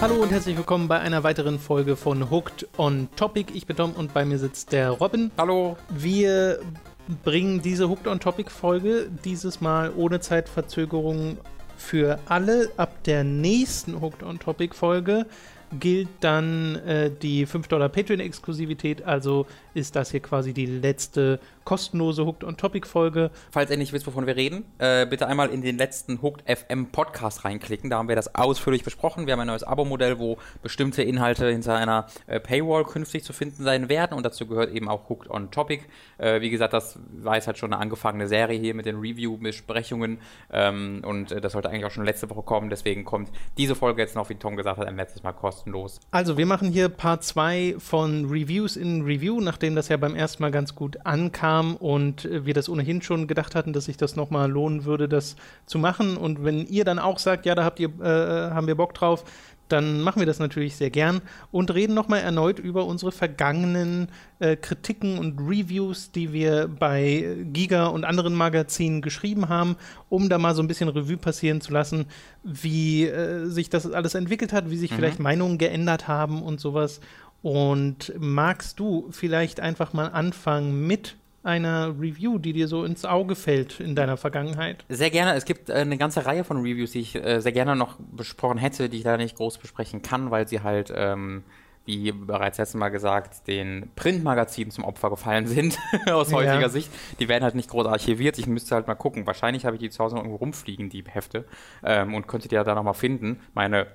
Hallo und herzlich willkommen bei einer weiteren Folge von Hooked on Topic. Ich bin Tom und bei mir sitzt der Robin. Hallo. Wir bringen diese Hooked on Topic Folge dieses Mal ohne Zeitverzögerung für alle. Ab der nächsten Hooked on Topic Folge gilt dann äh, die 5 Dollar Patreon-Exklusivität. Also ist das hier quasi die letzte kostenlose Hooked on Topic Folge. Falls ihr nicht wisst, wovon wir reden, äh, bitte einmal in den letzten Hooked FM Podcast reinklicken. Da haben wir das ausführlich besprochen. Wir haben ein neues Abo-Modell, wo bestimmte Inhalte hinter einer äh, Paywall künftig zu finden sein werden. Und dazu gehört eben auch Hooked on Topic. Äh, wie gesagt, das war jetzt halt schon eine angefangene Serie hier mit den Review-Besprechungen. Ähm, und äh, das sollte eigentlich auch schon letzte Woche kommen. Deswegen kommt diese Folge jetzt noch, wie Tom gesagt hat, ein letztes Mal kostenlos. Also wir machen hier Part 2 von Reviews in Review, nachdem das ja beim ersten Mal ganz gut ankam und wir das ohnehin schon gedacht hatten, dass sich das nochmal lohnen würde, das zu machen. Und wenn ihr dann auch sagt, ja, da habt ihr, äh, haben wir Bock drauf, dann machen wir das natürlich sehr gern und reden nochmal erneut über unsere vergangenen äh, Kritiken und Reviews, die wir bei Giga und anderen Magazinen geschrieben haben, um da mal so ein bisschen Revue passieren zu lassen, wie äh, sich das alles entwickelt hat, wie sich mhm. vielleicht Meinungen geändert haben und sowas. Und magst du vielleicht einfach mal anfangen mit einer Review, die dir so ins Auge fällt in deiner Vergangenheit? Sehr gerne. Es gibt äh, eine ganze Reihe von Reviews, die ich äh, sehr gerne noch besprochen hätte, die ich da nicht groß besprechen kann, weil sie halt, ähm, wie bereits letztes Mal gesagt, den Printmagazinen zum Opfer gefallen sind, aus ja. heutiger Sicht. Die werden halt nicht groß archiviert. Ich müsste halt mal gucken. Wahrscheinlich habe ich die zu Hause noch irgendwo rumfliegen, die Hefte, ähm, und könnte die ja da nochmal finden. Meine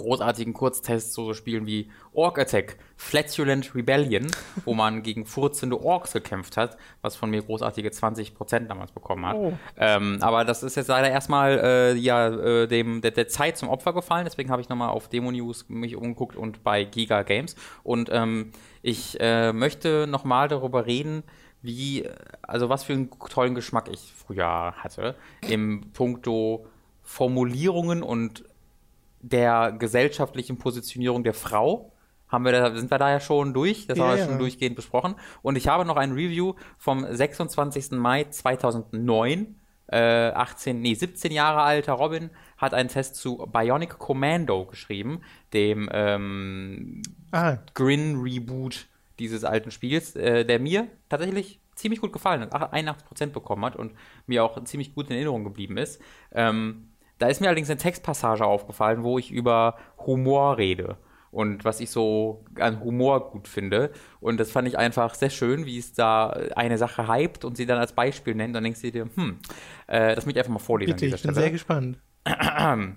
großartigen Kurztests, so, so Spielen wie Orc Attack, Flatulent Rebellion, wo man gegen furzende Orks gekämpft hat, was von mir großartige 20% damals bekommen hat. Oh. Ähm, aber das ist jetzt leider erstmal äh, ja, äh, dem, der, der, Zeit zum Opfer gefallen, deswegen habe ich nochmal auf Demo News mich umgeguckt und bei Giga Games. Und ähm, ich äh, möchte nochmal darüber reden, wie, also was für einen tollen Geschmack ich früher hatte, im Punkto Formulierungen und der gesellschaftlichen Positionierung der Frau. Haben wir da, sind wir da ja schon durch, das ja, haben wir ja. schon durchgehend besprochen. Und ich habe noch ein Review vom 26. Mai 2009 äh, 18, nee, 17 Jahre alter Robin hat einen Test zu Bionic Commando geschrieben, dem ähm, ah. Grin Reboot dieses alten Spiels, äh, der mir tatsächlich ziemlich gut gefallen hat, 81% bekommen hat und mir auch ziemlich gut in Erinnerung geblieben ist. Ähm, da ist mir allerdings eine Textpassage aufgefallen, wo ich über Humor rede und was ich so an Humor gut finde. Und das fand ich einfach sehr schön, wie es da eine Sache hypt und sie dann als Beispiel nennt. Dann denkst du dir, hm, äh, das möchte ich einfach mal vorlesen. Bitte, ich bin Stelle. sehr gespannt.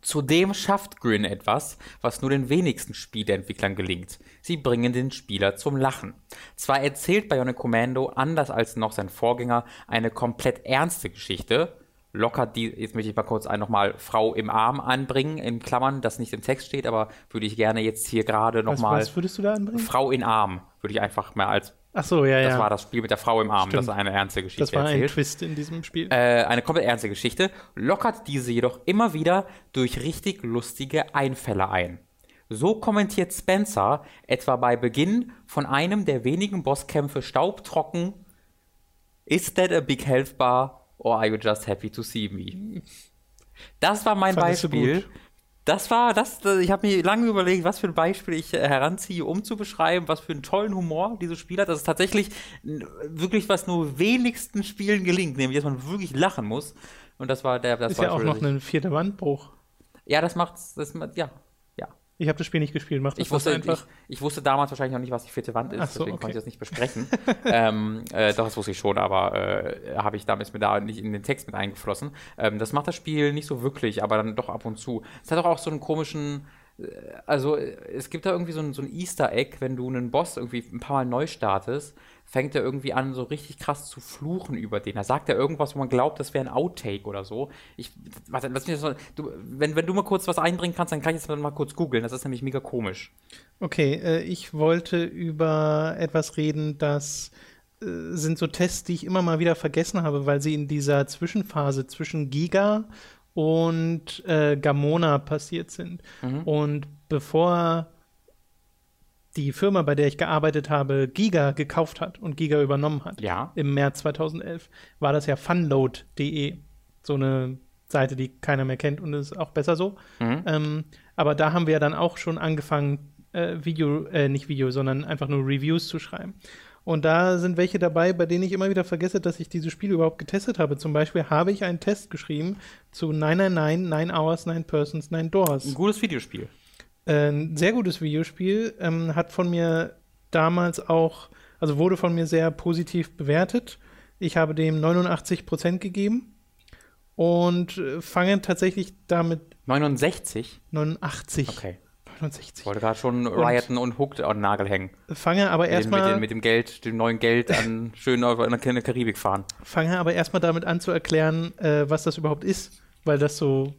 Zudem schafft Grin etwas, was nur den wenigsten Spieleentwicklern gelingt. Sie bringen den Spieler zum Lachen. Zwar erzählt Bionic Commando, anders als noch sein Vorgänger, eine komplett ernste Geschichte, lockert die, jetzt möchte ich mal kurz ein nochmal Frau im Arm anbringen, in Klammern, das nicht im Text steht, aber würde ich gerne jetzt hier gerade nochmal. Was, was würdest du da anbringen? Frau in Arm, würde ich einfach mal als. Ach so, ja, das ja. Das war das Spiel mit der Frau im Arm, Stimmt. das ist eine ernste Geschichte. Das war erzählt. ein Twist in diesem Spiel. Äh, eine komplett ernste Geschichte, lockert diese jedoch immer wieder durch richtig lustige Einfälle ein. So kommentiert Spencer etwa bei Beginn von einem der wenigen Bosskämpfe staubtrocken: Is that a big health bar? Or are you just happy to see me? Das war mein Fandest Beispiel. Das war das, ich habe mir lange überlegt, was für ein Beispiel ich äh, heranziehe, um zu beschreiben, was für einen tollen Humor dieses Spiel hat. Das ist tatsächlich wirklich, was nur wenigsten Spielen gelingt, nämlich, dass man wirklich lachen muss. Und das war der, das ist war ja auch noch ein vierter Wandbruch. Ja, das macht's, das, ja, ich habe das Spiel nicht gespielt, macht das ich wusste, einfach? Ich, ich, wusste damals wahrscheinlich noch nicht, was die vierte Wand ist, so, deswegen okay. konnte ich das nicht besprechen. ähm, äh, doch, das wusste ich schon, aber äh, habe ich damals mit da nicht in den Text mit eingeflossen. Ähm, das macht das Spiel nicht so wirklich, aber dann doch ab und zu. Es hat auch, auch so einen komischen, äh, also es gibt da irgendwie so ein, so ein Easter Egg, wenn du einen Boss irgendwie ein paar Mal neu startest fängt er irgendwie an, so richtig krass zu fluchen über den. Da sagt er irgendwas, wo man glaubt, das wäre ein Outtake oder so. Ich, warte, lass mich das du, wenn, wenn du mal kurz was einbringen kannst, dann kann ich das mal kurz googeln. Das ist nämlich mega komisch. Okay, äh, ich wollte über etwas reden, das äh, sind so Tests, die ich immer mal wieder vergessen habe, weil sie in dieser Zwischenphase zwischen Giga und äh, Gamona passiert sind. Mhm. Und bevor die Firma, bei der ich gearbeitet habe, Giga gekauft hat und Giga übernommen hat, Ja. im März 2011, war das ja funload.de. So eine Seite, die keiner mehr kennt und ist auch besser so. Mhm. Ähm, aber da haben wir dann auch schon angefangen, äh, Video, äh, nicht Video, sondern einfach nur Reviews zu schreiben. Und da sind welche dabei, bei denen ich immer wieder vergesse, dass ich dieses Spiel überhaupt getestet habe. Zum Beispiel habe ich einen Test geschrieben zu 999, 9 Hours, 9 Persons, 9 Doors. Ein gutes Videospiel. Äh, ein sehr gutes Videospiel, ähm, hat von mir damals auch, also wurde von mir sehr positiv bewertet. Ich habe dem 89% gegeben und äh, fange tatsächlich damit 69? 89. Okay. 69. Ich wollte gerade schon Rioten und Hooked an den Nagel hängen. Fange aber Mit, mit, erstmal den, mit dem Geld, dem neuen Geld an schön auf in der Karibik fahren. fange aber erstmal damit an zu erklären, äh, was das überhaupt ist, weil das so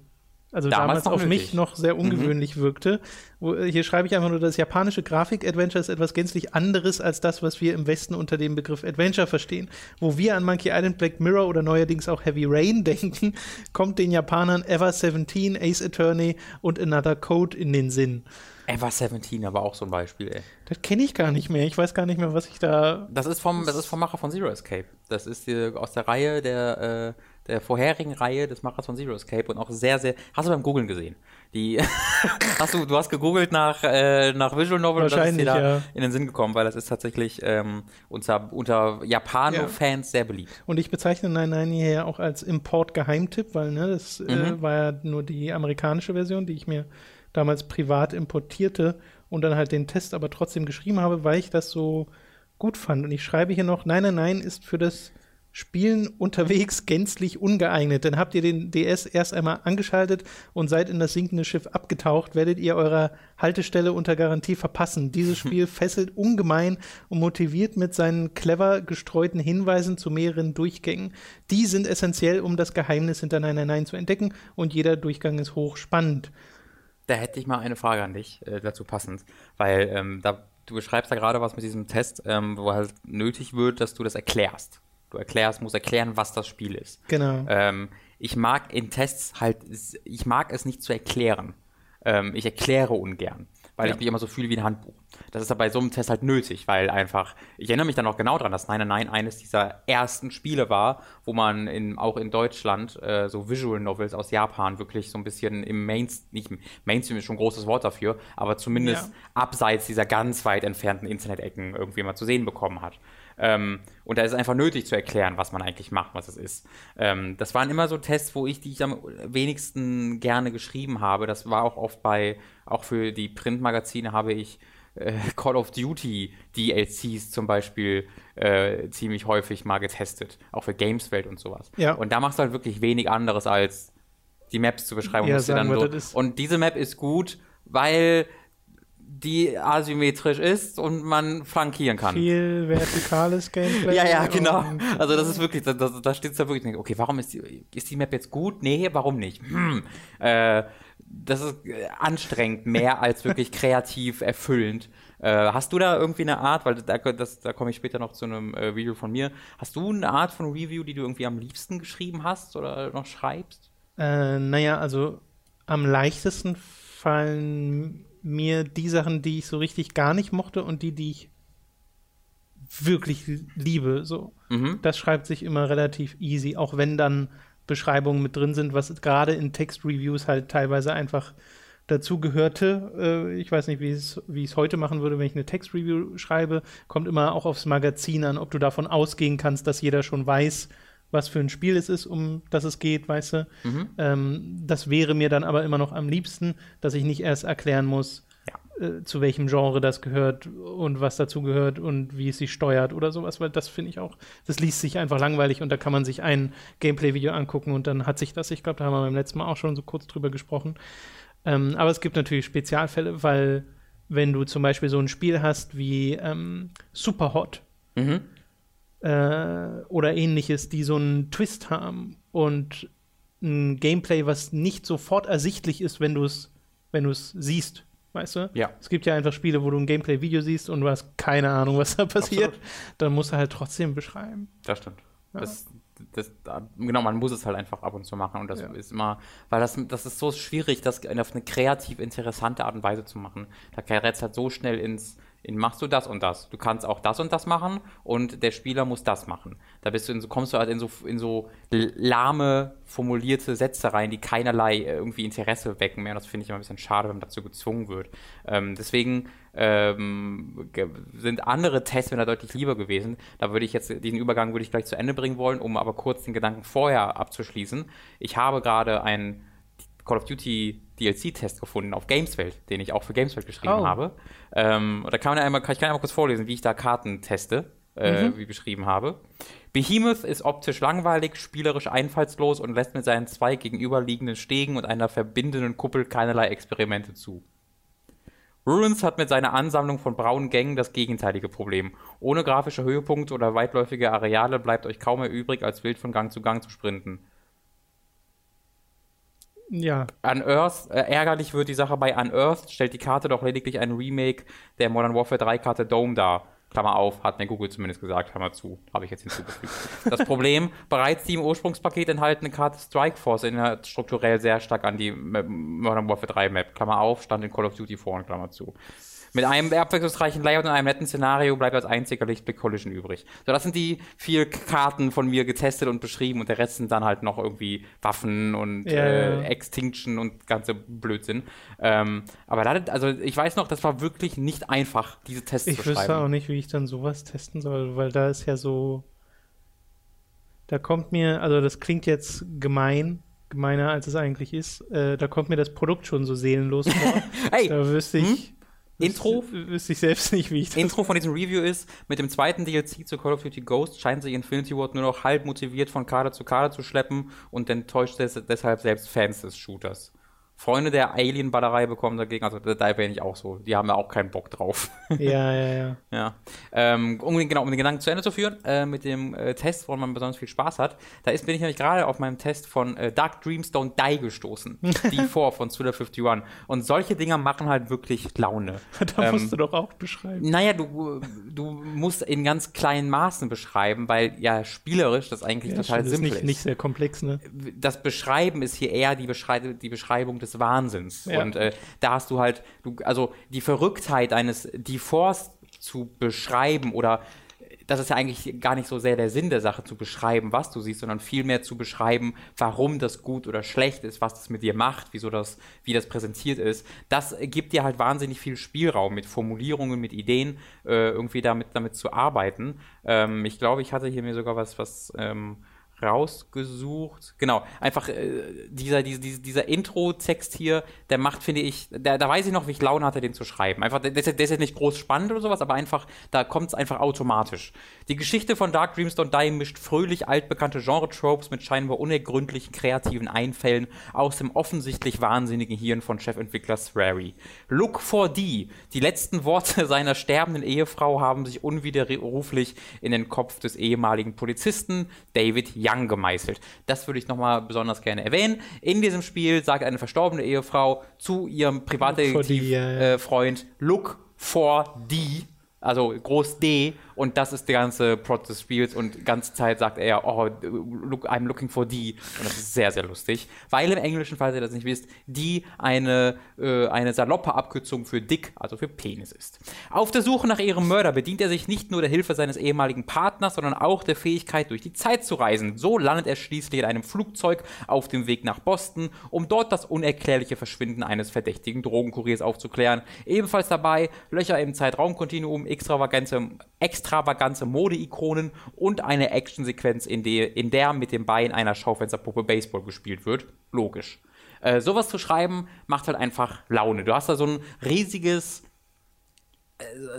also Damals damals, auf nötig. mich noch sehr ungewöhnlich wirkte. Wo, äh, hier schreibe ich einfach nur, das japanische Grafik-Adventure ist etwas gänzlich anderes als das, was wir im Westen unter dem Begriff Adventure verstehen. Wo wir an Monkey Island, Black Mirror oder neuerdings auch Heavy Rain denken, kommt den Japanern Ever 17, Ace Attorney und Another Code in den Sinn. Ever 17 aber auch so ein Beispiel, ey. Das kenne ich gar nicht mehr. Ich weiß gar nicht mehr, was ich da. Das ist vom, das ist vom Macher von Zero Escape. Das ist die, aus der Reihe der, äh, der vorherigen Reihe des Machers von Zero Escape und auch sehr, sehr. Hast du beim Googlen gesehen? Die hast du, du hast gegoogelt nach, äh, nach Visual Novel und das ist dir Wahrscheinlich, da ja. in den Sinn gekommen, weil das ist tatsächlich ähm, unter, unter Japano-Fans sehr beliebt. Und ich bezeichne 99 hier ja auch als Import-Geheimtipp, weil ne, das äh, Mhm. war ja nur die amerikanische Version, die ich mir damals privat importierte und dann halt den Test aber trotzdem geschrieben habe, weil ich das so gut fand. Und ich schreibe hier noch, 999 ist für das Spielen unterwegs gänzlich ungeeignet. Dann habt ihr den DS erst einmal angeschaltet und seid in das sinkende Schiff abgetaucht, werdet ihr eurer Haltestelle unter Garantie verpassen. Dieses Spiel fesselt ungemein und motiviert mit seinen clever gestreuten Hinweisen zu mehreren Durchgängen. Die sind essentiell, um das Geheimnis hinter 999 zu entdecken und jeder Durchgang ist hochspannend. Da hätte ich mal eine Frage an dich, äh, dazu passend, weil ähm, da, du beschreibst da gerade was mit diesem Test, ähm, wo halt nötig wird, dass du das erklärst. Du erklärst, musst erklären, was das Spiel ist. Genau. Ähm, ich mag in Tests halt, ich mag es nicht zu erklären. Ähm, ich erkläre ungern, weil Ja. ich mich immer so fühle wie ein Handbuch. Das ist aber bei so einem Test halt nötig, weil einfach, ich erinnere mich dann auch genau dran, dass 999 eines dieser ersten Spiele war, wo man in, auch in Deutschland äh, so Visual Novels aus Japan wirklich so ein bisschen im Mainstream, nicht Mainstream ist schon ein großes Wort dafür, aber zumindest Ja. abseits dieser ganz weit entfernten Internet-Ecken irgendwie mal zu sehen bekommen hat. Ähm, und da ist es einfach nötig zu erklären, was man eigentlich macht, was es ist. Ähm, das waren immer so Tests, wo ich die ich am wenigsten gerne geschrieben habe. Das war auch oft bei, auch für die Printmagazine habe ich äh, Call of Duty DLCs zum Beispiel äh, ziemlich häufig mal getestet. Auch für Gameswelt und sowas. Ja. Und da machst du halt wirklich wenig anderes als die Maps zu beschreiben. Ja, wir, so, und diese Map ist gut, weil die asymmetrisch ist und man flankieren kann. Viel vertikales Gameplay. Ja, ja, genau. Also das ist wirklich, da, da, steht es da wirklich, okay, warum ist die, ist die Map jetzt gut? Nee, warum nicht? Hm. Äh, das ist äh, anstrengend, mehr als wirklich kreativ erfüllend. Äh, hast du da irgendwie eine Art, weil da, das, da komme ich später noch zu einem äh, Review von mir, hast du eine Art von Review, die du irgendwie am liebsten geschrieben hast oder noch schreibst? Äh, naja, also am leichtesten fallen mir die Sachen, die ich so richtig gar nicht mochte und die, die ich wirklich liebe. So. Mhm. Das schreibt sich immer relativ easy, auch wenn dann Beschreibungen mit drin sind, was gerade in Textreviews halt teilweise einfach dazu gehörte. Äh, ich weiß nicht, wie es wie ich es heute machen würde, wenn ich eine Textreview schreibe. Kommt immer auch aufs Magazin an, ob du davon ausgehen kannst, dass jeder schon weiß, was für ein Spiel es ist, um das es geht, weißt du. Mhm. Ähm, das wäre mir dann aber immer noch am liebsten, dass ich nicht erst erklären muss, äh, zu welchem Genre das gehört und was dazu gehört und wie es sich steuert oder sowas, weil das finde ich auch, das liest sich einfach langweilig und da kann man sich ein Gameplay-Video angucken und dann hat sich das, ich glaube, da haben wir beim letzten Mal auch schon so kurz drüber gesprochen. Ähm, aber es gibt natürlich Spezialfälle, weil wenn du zum Beispiel so ein Spiel hast wie ähm, Superhot, Mhm. Äh, oder ähnliches, die so einen Twist haben und ein Gameplay, was nicht sofort ersichtlich ist, wenn du es wenn du es siehst, weißt du? Ja. Es gibt ja einfach Spiele, wo du ein Gameplay-Video siehst und du hast keine Ahnung, was da passiert. Absolut. Dann musst du halt trotzdem beschreiben. Das stimmt. Ja. Das, das, genau, man muss es halt einfach ab und zu machen und das Ja. ist immer, weil das, das ist so schwierig, das auf eine kreativ interessante Art und Weise zu machen. Da gerät es halt so schnell ins, in machst du das und das. Du kannst auch das und das machen und der Spieler muss das machen. Da bist du in so, kommst du halt in so, in so lahme, formulierte Sätze rein, die keinerlei äh, irgendwie Interesse wecken mehr. Und das finde ich immer ein bisschen schade, wenn man dazu gezwungen wird. Ähm, deswegen ähm, sind andere Tests mir da deutlich lieber gewesen. Da würde ich jetzt, diesen Übergang würde ich gleich zu Ende bringen wollen, um aber kurz den Gedanken vorher abzuschließen. Ich habe gerade einen Call of Duty DLC-Test gefunden auf Gameswelt, den ich auch für Gameswelt geschrieben Oh. habe. Ähm, da kann man einmal, kann ich kann einmal kurz vorlesen, wie ich da Karten teste, äh, wie beschrieben habe. Behemoth ist optisch langweilig, spielerisch einfallslos und lässt mit seinen zwei gegenüberliegenden Stegen und einer verbindenden Kuppel keinerlei Experimente zu. Ruins hat mit seiner Ansammlung von braunen Gängen das gegenteilige Problem. Ohne grafische Höhepunkte oder weitläufige Areale bleibt euch kaum mehr übrig, als wild von Gang zu Gang zu sprinten. Ja, Unearthed, äh, ärgerlich wird die Sache bei Unearthed, stellt die Karte doch lediglich ein Remake der Modern Warfare 3 Karte Dome dar. Klammer auf, hat mir Google zumindest gesagt, Klammer zu, habe ich jetzt hinzugefügt. Das Problem, bereits die im Ursprungspaket enthaltene Karte Strike Force erinnert strukturell sehr stark an die Modern Warfare 3 Map, Klammer auf, stand in Call of Duty vor und Klammer zu. Mit einem abwechslungsreichen Layout und einem netten Szenario bleibt als einziger Lichtblick Collision übrig. So, das sind die vier Karten von mir getestet und beschrieben und der Rest sind dann halt noch irgendwie Waffen und Ja, äh. Extinction und ganze Blödsinn. Ähm, aber da, also ich weiß noch, das war wirklich nicht einfach, diese Tests ich zu wüsste schreiben. auch nicht, wie ich dann sowas testen soll, weil da ist ja so. Da kommt mir, also das klingt jetzt gemein, gemeiner als es eigentlich ist. Äh, da kommt mir das Produkt schon so seelenlos vor. Hey, da wüsste ich. Intro? Wüsste, ich selbst nicht, wie ich das. Intro von diesem Review ist, mit dem zweiten DLC zu Call of Duty Ghost scheint sich Infinity Ward nur noch halb motiviert von Kader zu Kader zu schleppen und enttäuscht des deshalb selbst Fans des Shooters. Freunde der Alien-Ballerei bekommen dagegen, also da bin ich auch so, die haben ja auch keinen Bock drauf. Ja, ja, ja. Ja. Ähm, um, den, genau, um den Gedanken zu Ende zu führen, äh, mit dem äh, Test, woran man besonders viel Spaß hat, da ist, bin ich nämlich gerade auf meinem Test von äh, Dark Dreams Don't Die gestoßen. die vor von Suda 51. Und solche Dinger machen halt wirklich Laune. Da Ähm, musst du doch auch beschreiben. Naja, du, du musst in ganz kleinen Maßen beschreiben, weil ja spielerisch das eigentlich Ja, total stimmt, ist simpel nicht, ist. nicht sehr komplex, ne? das Beschreiben ist hier eher die, Beschrei die Beschreibung des Wahnsinns. Ja. Und äh, da hast du halt, du, also die Verrücktheit eines Deforce zu beschreiben oder das ist ja eigentlich gar nicht so sehr der Sinn der Sache, zu beschreiben, was du siehst, sondern vielmehr zu beschreiben, warum das gut oder schlecht ist, was das mit dir macht, wieso das, wie das präsentiert ist. Das gibt dir halt wahnsinnig viel Spielraum mit Formulierungen, mit Ideen, äh, irgendwie damit, damit zu arbeiten. Ähm, ich glaube, ich hatte hier mir sogar was, was ähm, rausgesucht. Genau, einfach äh, dieser, dieser, dieser, Intro-Text hier, der macht, finde ich, der, da weiß ich noch, wie ich Laune hatte, den zu schreiben. Einfach, der, der ist jetzt- nicht groß spannend oder sowas, aber einfach, da kommt es einfach automatisch. Die Geschichte von Dark Dreams Don't Die mischt fröhlich altbekannte Genre-Tropes mit scheinbar unergründlichen kreativen Einfällen aus dem offensichtlich wahnsinnigen Hirn von Chefentwickler Swery. Look for D. Die letzten Worte seiner sterbenden Ehefrau haben sich unwiderruflich in den Kopf des ehemaligen Polizisten David Young gemeißelt. Das würde ich nochmal besonders gerne erwähnen. In diesem Spiel sagt eine verstorbene Ehefrau zu ihrem Privatdetektiv D, ja, ja. äh, Freund Look for D. Also groß D und das ist der ganze Plot des Spiels und die ganze Zeit sagt er, oh, look, I'm looking for D und das ist sehr, sehr lustig, weil im Englischen, falls ihr das nicht wisst, D eine, äh, eine saloppe Abkürzung für dick, also für Penis ist. Auf der Suche nach ihrem Mörder bedient er sich nicht nur der Hilfe seines ehemaligen Partners, sondern auch der Fähigkeit, durch die Zeit zu reisen. So landet er schließlich in einem Flugzeug auf dem Weg nach Boston, um dort das unerklärliche Verschwinden eines verdächtigen Drogenkuriers aufzuklären. Ebenfalls dabei Löcher im Zeitraumkontinuum, extravagante, extravagante Mode-Ikonen und eine Actionsequenz, in, der- in der mit dem Bein einer Schaufensterpuppe Baseball gespielt wird. Logisch. Äh, sowas zu schreiben macht halt einfach Laune. Du hast da so ein riesiges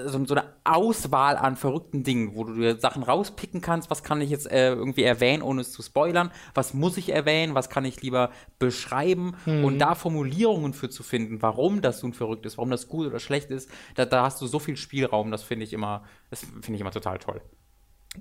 so, so eine Auswahl an verrückten Dingen, wo du dir Sachen rauspicken kannst, was kann ich jetzt äh, irgendwie erwähnen, ohne es zu spoilern, was muss ich erwähnen, was kann ich lieber beschreiben und da Formulierungen für zu finden, warum das nun verrückt ist, warum das gut oder schlecht ist, da, da hast du so viel Spielraum, das finde ich immer, das finde ich immer total toll.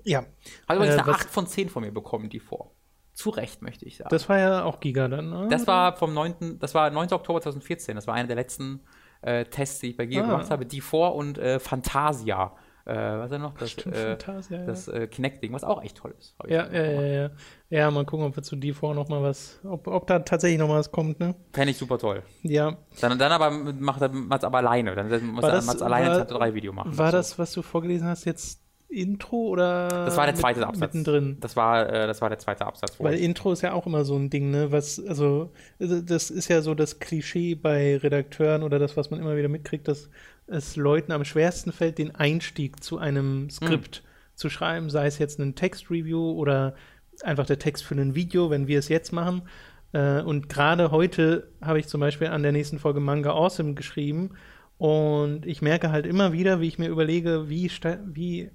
Ja. Hat übrigens Äh, eine was- 8 von 10 von mir bekommen, die vor. Zu Recht, möchte ich sagen. Das war ja auch Giga dann, ne? Das war vom 9. Das war 9. Oktober 2014. Das war einer der letzten äh, Tests, die ich bei Giga Ah. gemacht habe. Die vor und äh, Fantasia äh, was ist denn noch? Das, Stimmt, äh, Fantasia, ja. das äh, Kinect-Ding, was auch echt toll ist. Ja, ja, mal ja, ja. Ja, mal gucken, ob wir zu D4 noch mal was, ob, ob da tatsächlich noch mal was kommt, ne? Fände ich super toll. Also Ja. Dann, dann aber macht er Mats aber alleine. Dann muss er alleine ein 3 Video machen. War dazu. das, was du vorgelesen hast, jetzt Intro oder Das war der mit- zweite Absatz. mittendrin? Das war, äh, das war der zweite Absatz. Weil Intro ist ja auch immer so ein Ding, ne? Was, also, also das ist ja so das Klischee bei Redakteuren oder das, was man immer wieder mitkriegt, dass es Leuten am schwersten fällt, den Einstieg zu einem Skript zu schreiben, sei es jetzt ein Textreview oder einfach der Text für ein Video, wenn wir es jetzt machen. Äh, und gerade heute habe ich zum Beispiel an der nächsten Folge Manga Awesome geschrieben und ich merke halt immer wieder, wie ich mir überlege, wie, wie,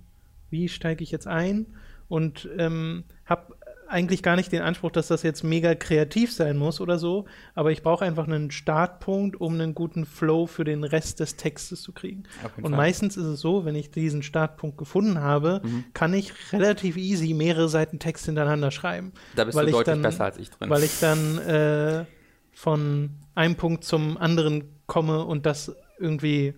wie steige ich jetzt ein und ähm, habe eigentlich gar nicht den Anspruch, dass das jetzt mega kreativ sein muss oder so, aber ich brauche einfach einen Startpunkt, um einen guten Flow für den Rest des Textes zu kriegen. Und Fall. meistens ist es so, wenn ich diesen Startpunkt gefunden habe, Mhm. kann ich relativ easy mehrere Seiten Text hintereinander schreiben. Da bist weil du ich deutlich dann- besser als ich drin. Weil ich dann äh, von einem Punkt zum anderen komme und das irgendwie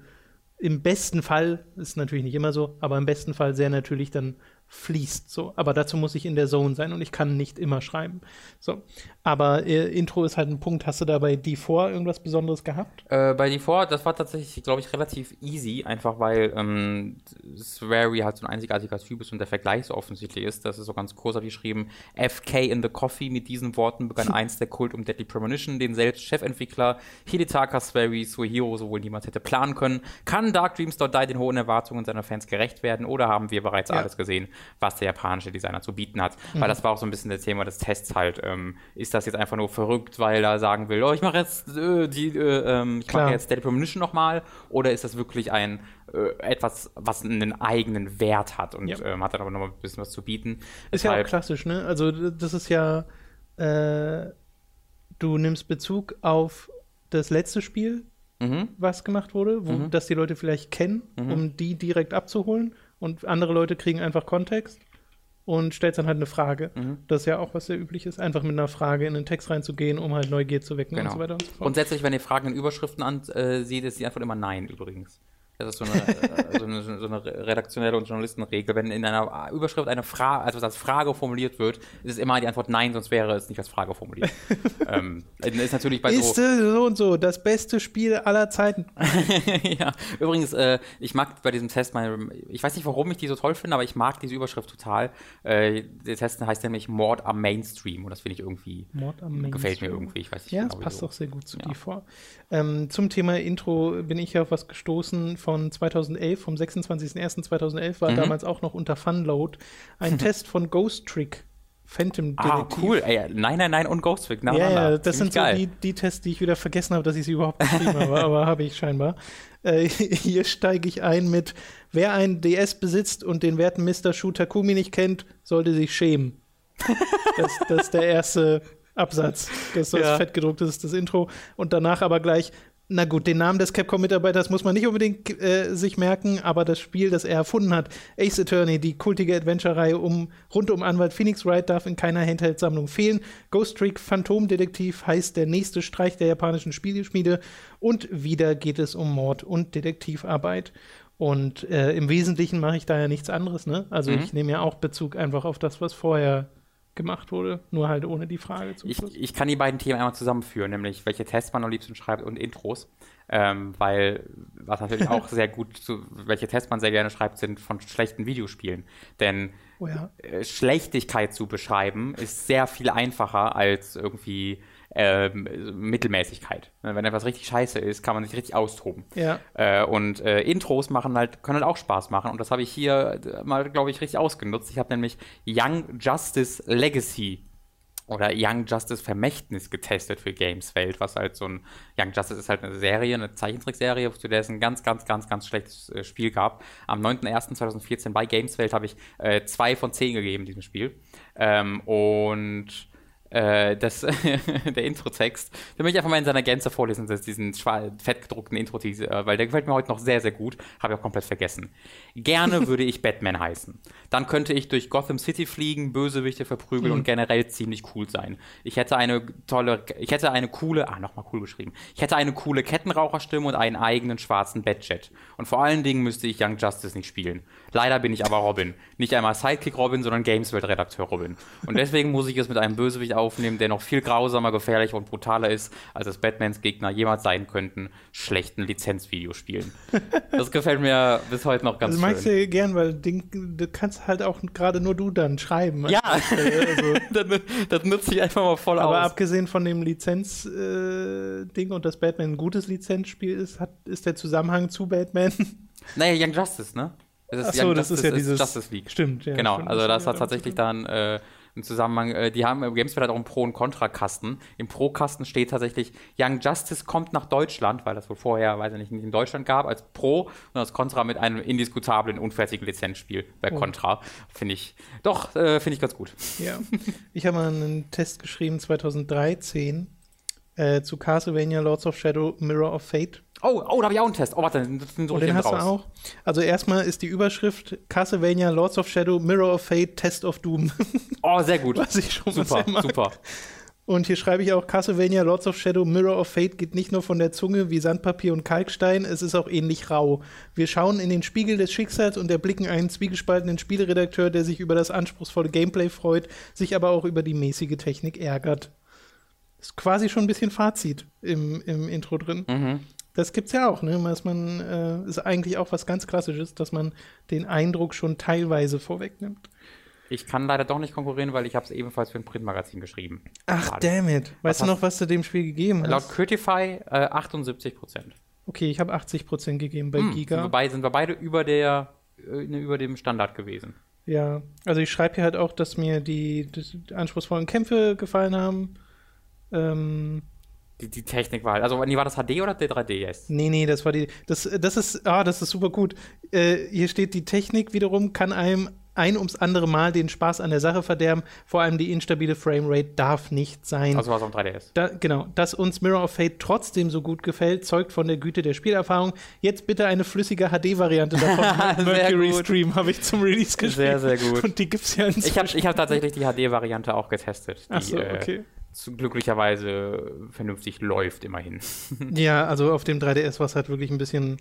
im besten Fall, ist natürlich nicht immer so, aber im besten Fall sehr natürlich dann fließt so. Aber dazu muss ich in der Zone sein und ich kann nicht immer schreiben. So. Aber äh, Intro ist halt ein Punkt. Hast du da bei D4 irgendwas Besonderes gehabt? Äh, bei D4, das war tatsächlich, glaube ich, relativ easy, einfach weil ähm, Swery halt so ein einzigartiger Typ ist und der Vergleich so offensichtlich ist. Das ist so ganz großartig geschrieben. FK in the Coffee, mit diesen Worten begann einst der Kult um Deadly Premonition, den selbst Chefentwickler Hidetaka Swery Suehiro so wohl niemals hätte planen können. Kann Dark Dreams Dot Die den hohen Erwartungen seiner Fans gerecht werden oder haben wir bereits Ja. alles gesehen, was der japanische Designer zu bieten hat? Weil das war auch so ein bisschen das Thema des Tests halt. Ähm, ist das jetzt einfach nur verrückt, weil er sagen will, oh, ich mache jetzt äh, die, äh, ähm, ich mache jetzt Deadly Premonition nochmal oder ist das wirklich ein äh, etwas, was einen eigenen Wert hat und Ja. ähm, hat dann aber noch mal ein bisschen was zu bieten? Ist ja auch Deshalb- klassisch, ne? Also das ist ja, äh, du nimmst Bezug auf das letzte Spiel, Mhm. was gemacht wurde, wo, Mhm. das die Leute vielleicht kennen, Mhm. um die direkt abzuholen und andere Leute kriegen einfach Kontext und stellst dann halt eine Frage. Mhm. Das ist ja auch was sehr üblich ist, einfach mit einer Frage in den Text reinzugehen, um halt Neugier zu wecken und Genau. so weiter und so fort. Grundsätzlich, wenn ihr Fragen in Überschriften ansieht, äh, ist die Antwort immer Nein übrigens. Das ist so eine, äh, so eine, so eine redaktionelle und Journalistenregel. Wenn in einer Überschrift eine Frage, also als Frage formuliert wird, ist es immer die Antwort Nein, sonst wäre es nicht als Frage formuliert. ähm, ist natürlich bei ist so. äh, so und so das beste Spiel aller Zeiten. ja, übrigens, äh, ich mag bei diesem Test meine, ich weiß nicht, warum ich die so toll finde, aber ich mag diese Überschrift total. Äh, der Test heißt nämlich Mord am Mainstream und das finde ich irgendwie, Mord am gefällt mir Mainstream. irgendwie. Ich weiß nicht Ja, genau, es passt auch sehr gut zu Ja. dir vor. Ähm, zum Thema Intro bin ich ja auf was gestoßen von 2011, vom 26.01.2011, war Mhm. damals auch noch unter Funload, ein Test von Ghost Trick, Phantom Ah, Detektiv. cool. Ey, nein, nein, nein und Ghost Trick. Ja, ja, das sind so geil. die, die Tests, die ich wieder vergessen habe, dass ich sie überhaupt geschrieben habe, aber habe ich scheinbar. Äh, hier steige ich ein mit, wer ein DS besitzt und den werten Mr. Shu Takumi nicht kennt, sollte sich schämen. das, das ist der erste Absatz. Das ist Ja. fettgedruckt, das ist das Intro. Und danach aber gleich, na gut, den Namen des Capcom-Mitarbeiters muss man nicht unbedingt äh, sich merken, aber das Spiel, das er erfunden hat, Ace Attorney, die kultige Adventure-Reihe um, rund um Anwalt Phoenix Wright, darf in keiner Handheld-Sammlung fehlen. Ghost Trick Phantomdetektiv heißt der nächste Streich der japanischen Spieleschmiede. Und wieder geht es um Mord und Detektivarbeit. Und äh, im Wesentlichen mache ich da ja nichts anderes, ne? Also Mhm. ich nehme ja auch Bezug einfach auf das, was vorher gemacht wurde, nur halt ohne die Frage zum Ich, Schluss. ich kann die beiden Themen einmal zusammenführen, nämlich welche Tests man am liebsten schreibt und Intros. Ähm, weil, was natürlich auch sehr gut zu, welche Tests man sehr gerne schreibt, sind von schlechten Videospielen. Denn Oh ja. äh, Schlechtigkeit zu beschreiben ist sehr viel einfacher als irgendwie ähm, Mittelmäßigkeit. Ne, Wenn etwas richtig scheiße ist, kann man sich richtig austoben. Ja. Äh, und äh, Intros machen halt, können halt auch Spaß machen. Und das habe ich hier äh, mal, glaube ich, richtig ausgenutzt. Ich habe nämlich Young Justice Legacy oder Young Justice Vermächtnis getestet für Gameswelt, was halt so ein Young Justice ist halt eine Serie, eine Zeichentrickserie, zu der es ein ganz, ganz, ganz, ganz schlechtes äh, Spiel gab. Am 9.01.2014 bei Gameswelt habe ich äh, zwei von zehn gegeben, diesem Spiel. Ähm, und äh, das, der Introtext, den möchte ich einfach mal in seiner Gänze vorlesen, das diesen fett gedruckten Intro, äh, weil der gefällt mir heute noch sehr, sehr gut. Habe ich auch komplett vergessen. Gerne würde ich Batman heißen. Dann könnte ich durch Gotham City fliegen, Bösewichte verprügeln mhm. und generell ziemlich cool sein. Ich hätte eine tolle, ich hätte eine coole, ah, nochmal cool geschrieben. Ich hätte eine coole Kettenraucherstimme und einen eigenen schwarzen Badjet. Und vor allen Dingen müsste ich Young Justice nicht spielen. Leider bin ich aber Robin. Nicht einmal Sidekick Robin, sondern Gameswelt-Redakteur Robin. Und deswegen muss ich es mit einem Bösewicht aufnehmen, der noch viel grausamer, gefährlicher und brutaler ist, als es Batmans Gegner jemals sein könnten, schlechten Lizenzvideospielen. Das gefällt mir bis heute noch ganz das schön. Das magst du gern, weil du kannst halt auch gerade nur du dann schreiben. Ja, also, das, das nutze ich einfach mal voll aber aus. Aber abgesehen von dem Lizenz-Ding äh, und dass Batman ein gutes Lizenzspiel ist, hat, ist der Zusammenhang zu Batman. Naja, Young Justice, ne? Das ist, Ach das ist ja dieses Justice League. Stimmt, ja. Genau, stimmt, also das hat tatsächlich dann äh, im Zusammenhang, äh, die haben im Gamespot halt auch einen Pro- und Contra-Kasten. Im Pro-Kasten steht tatsächlich, Young Justice kommt nach Deutschland, weil das wohl vorher, weiß ich nicht, nicht in Deutschland gab, als Pro und als Contra mit einem indiskutablen, unfertigen Lizenzspiel bei oh. Contra. Finde ich, doch, äh, finde ich ganz gut. Ja. Ich habe mal einen Test geschrieben 2013 äh, zu Castlevania Lords of Shadow Mirror of Fate. Oh, oh, da habe ich auch einen Test. Oh, warte, den, den, den hast raus. du auch. Also erstmal ist die Überschrift Castlevania Lords of Shadow Mirror of Fate Test of Doom. Oh, sehr gut. Was ich schon super, super. Und hier schreibe ich auch, Castlevania Lords of Shadow Mirror of Fate geht nicht nur von der Zunge wie Sandpapier und Kalkstein, es ist auch ähnlich rau. Wir schauen in den Spiegel des Schicksals und erblicken einen zwiegespaltenen Spieleredakteur, der sich über das anspruchsvolle Gameplay freut, sich aber auch über die mäßige Technik ärgert. Ist quasi schon ein bisschen Fazit im, im Intro drin. Mhm. Das gibt's ja auch, ne? Dass man, äh, ist eigentlich auch was ganz Klassisches, dass man den Eindruck schon teilweise vorwegnimmt. Ich kann leider doch nicht konkurrieren, weil ich habe es ebenfalls für ein Printmagazin geschrieben. Ach, Schade. damn it. Weißt was du noch, was du dem Spiel gegeben hast? Laut Critify äh, 78 Prozent. Okay, ich habe 80 Prozent gegeben bei hm, Giga. Wobei sind wir beide über, der, äh, über dem Standard gewesen. Ja, also ich schreibe hier halt auch, dass mir die, die anspruchsvollen Kämpfe gefallen haben. Ähm, die, die, Technik war halt. Also, nee, war das HD oder der 3DS? Nee, nee, das war die. Das, das ist, ah, das ist super gut. Äh, hier steht, die Technik wiederum kann einem ein ums andere Mal den Spaß an der Sache verderben. Vor allem die instabile Framerate darf nicht sein. Also war es am 3DS. Da, genau. Dass uns Mirror of Fate trotzdem so gut gefällt, zeugt von der Güte der Spielerfahrung. Jetzt bitte eine flüssige HD-Variante davon. Mercury Stream habe ich zum Release gespielt. Sehr, sehr gut. Und die gibt es ja inzwischen. Ich habe ich hab tatsächlich die HD-Variante auch getestet. Die, Ach so, okay. Äh, glücklicherweise vernünftig läuft, immerhin. ja, also auf dem 3DS war es halt wirklich ein bisschen.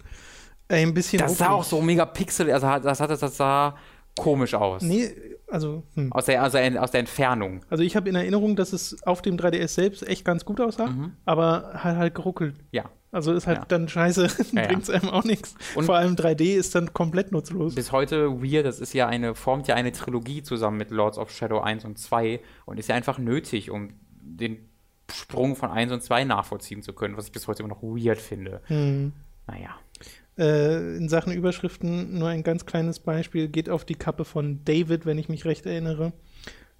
Äh, ein bisschen das sah auch so mega pixel, also das, hat, das sah komisch aus. Nee, also. Hm. Aus, der, also aus der Entfernung. Also ich habe in Erinnerung, dass es auf dem 3DS selbst echt ganz gut aussah, mhm. aber hat halt geruckelt. Ja. Also ist halt ja. dann scheiße, ja, bringt es einem auch nichts. Und vor allem 3D ist dann komplett nutzlos. Bis heute Weird, das ist ja eine, formt ja eine Trilogie zusammen mit Lords of Shadow 1 und 2 und ist ja einfach nötig, um den Sprung von 1 und 2 nachvollziehen zu können, was ich bis heute immer noch weird finde. Hm. Naja. Äh, in Sachen Überschriften nur ein ganz kleines Beispiel, geht auf die Kappe von David, wenn ich mich recht erinnere,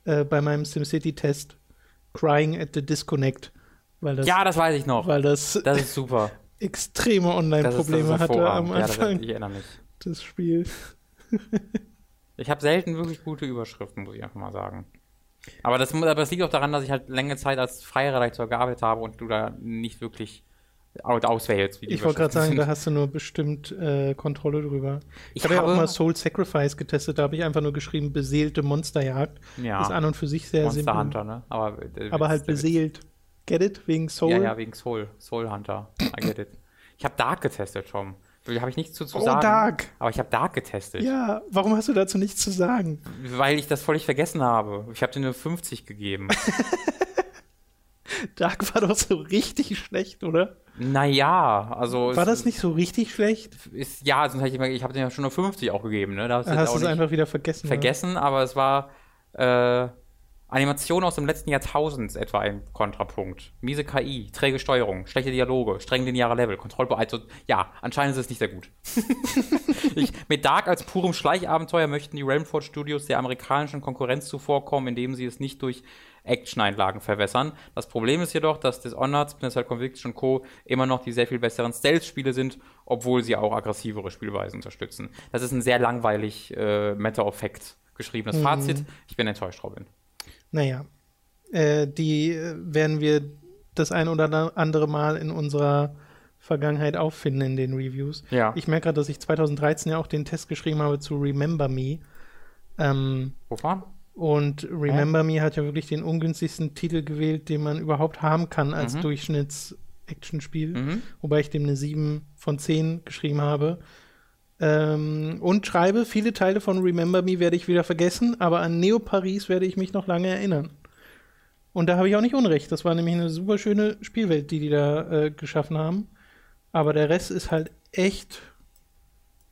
äh, bei meinem SimCity-Test Crying at the Disconnect. Weil das, ja, das weiß ich noch. Weil das, das ist super. extreme Online-Probleme hatte am Anfang. Ja, das, ich erinnere mich. Das Spiel. ich habe selten wirklich gute Überschriften, muss ich einfach mal sagen. Aber das, aber das liegt auch daran, dass ich halt längere Zeit als freier Redakteur gearbeitet habe und du da nicht wirklich auswählst. ich wollte gerade sagen, da hast du nur bestimmt äh, Kontrolle drüber. Ich, ich habe ja auch mal Soul Sacrifice getestet, da habe ich einfach nur geschrieben, beseelte Monsterjagd. Ja. Ist an und für sich sehr Monster simpel. Hunter, ne? Aber, äh, aber halt beseelt. Get it? Wegen Soul? Ja, ja, wegen Soul. Soul Hunter. I get it. Ich habe Dark getestet schon. Habe ich nichts zu, zu oh, sagen. Dark. Aber ich habe Dark getestet. Ja, warum hast du dazu nichts zu sagen? Weil ich das völlig vergessen habe. Ich habe dir nur 50 gegeben. Dark war doch so richtig schlecht, oder? Naja, also. War das nicht so richtig schlecht? Ist, ja, sonst ich, ich habe dir ja schon nur 50 auch gegeben, ne? Da hast, hast du es einfach wieder vergessen. Vergessen, oder? aber es war. Äh, Animation aus dem letzten Jahrtausend etwa ein Kontrapunkt. Miese KI, träge Steuerung, schlechte Dialoge, streng lineare Level, Kontrollbe also ja, anscheinend ist es nicht sehr gut. ich, mit Dark als purem Schleichabenteuer möchten die Realmford Studios der amerikanischen Konkurrenz zuvorkommen, indem sie es nicht durch Action-Einlagen verwässern. Das Problem ist jedoch, dass Dishonored, Splinter Conviction Co. immer noch die sehr viel besseren Stealth-Spiele sind, obwohl sie auch aggressivere Spielweisen unterstützen. Das ist ein sehr langweilig äh, Matter of Fact geschriebenes mhm. Fazit. Ich bin enttäuscht, Robin. Naja. Äh, die äh, werden wir das ein oder andere Mal in unserer Vergangenheit auffinden in den Reviews. Ja. Ich merke gerade, dass ich 2013 ja auch den Test geschrieben habe zu Remember Me. Ähm, Wovon? und Remember Me hat ja wirklich den ungünstigsten Titel gewählt, den man überhaupt haben kann als Mhm. Durchschnitts-Action-Spiel. Mhm. Wobei ich dem eine 7 von 10 geschrieben habe. Ähm, und schreibe, viele Teile von Remember Me werde ich wieder vergessen, aber an Neo Paris werde ich mich noch lange erinnern. Und da habe ich auch nicht Unrecht. Das war nämlich eine super schöne Spielwelt, die die da äh, geschaffen haben. Aber der Rest ist halt echt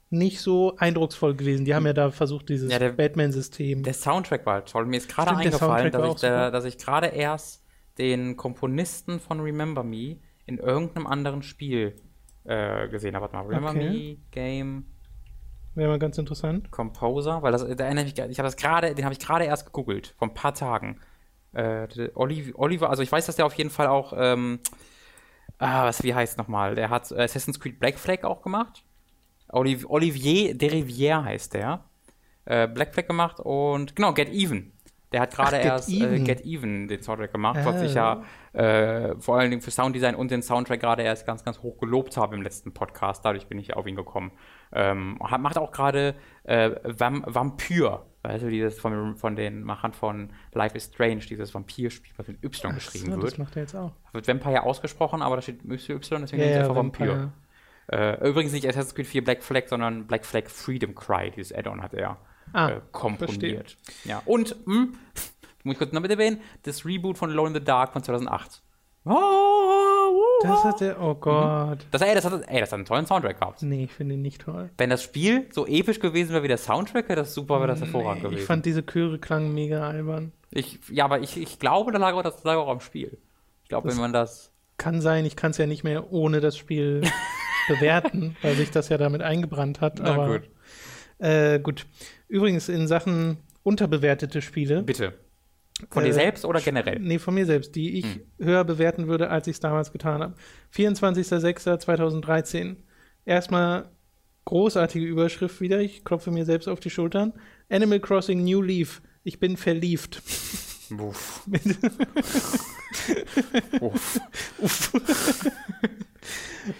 nicht so eindrucksvoll gewesen. Die haben ja da versucht, dieses Ja, Batman-System. Der Soundtrack war toll. Mir ist gerade eingefallen, dass ich, da, dass ich gerade erst den Komponisten von Remember Me in irgendeinem anderen Spiel äh, gesehen habe. Warte mal, Remember Okay. Me, Game, Wäre mal ganz interessant. Composer, weil das, da erinnere ich mich, ich habe das gerade, den habe ich gerade erst gegoogelt, vor ein paar Tagen. Äh, Oliver, also ich weiß, dass der auf jeden Fall auch, ähm, ah, was, wie heißt nochmal? Der hat Assassin's Creed Black Flag auch gemacht. Oliv Olivier Derivière heißt der. Äh, Black Flag gemacht und genau, Get Even. Der hat gerade Ach, Get erst Äh, Even. Get Even den Soundtrack gemacht, was Ah. ich ja äh, vor allen Dingen für Sounddesign und den Soundtrack gerade erst ganz, ganz hoch gelobt habe im letzten Podcast. Dadurch bin ich auf ihn gekommen. Ähm, macht auch gerade äh, Vam Vampyr, also dieses von, von den Machern von Life is Strange, dieses Vampirspiel, was mit Y geschrieben so, wird. das macht er jetzt auch. Wird Vampire ausgesprochen, aber da steht Y, deswegen Ja, nenne ich ja, einfach Vampir. Äh, übrigens nicht Assassin's Creed 4 Black Flag, sondern Black Flag Freedom Cry. Dieses Add-on hat er Ah, äh, komponiert. Ja. Und, hm, muss ich kurz noch mit erwähnen, das Reboot von Alone in the Dark von 2008. Das hat er, oh Gott. Das, ey, das hat, ey, das hat einen tollen Soundtrack gehabt. Nee, ich finde ihn nicht toll. Wenn das Spiel so episch gewesen wäre wie der Soundtrack, wäre das super, wäre das hervorragend Nee, gewesen. ich fand diese Chöre klangen mega albern. Ich, ja, aber ich, ich glaube, da lag auch, das lag auch am Spiel. Ich glaube, wenn man das. Kann sein, ich kann es ja nicht mehr ohne das Spiel bewerten, weil sich das ja damit eingebrannt hat. Na aber gut. Äh, gut. Übrigens in Sachen unterbewertete Spiele. Bitte. Von Äh, dir selbst oder generell? Nee, von mir selbst, die ich Hm. höher bewerten würde, als ich es damals getan habe. 24.06.2013. Erstmal großartige Überschrift wieder. Ich klopfe mir selbst auf die Schultern. Animal Crossing New Leaf. Ich bin verlieft. Uff. Mit- Uff.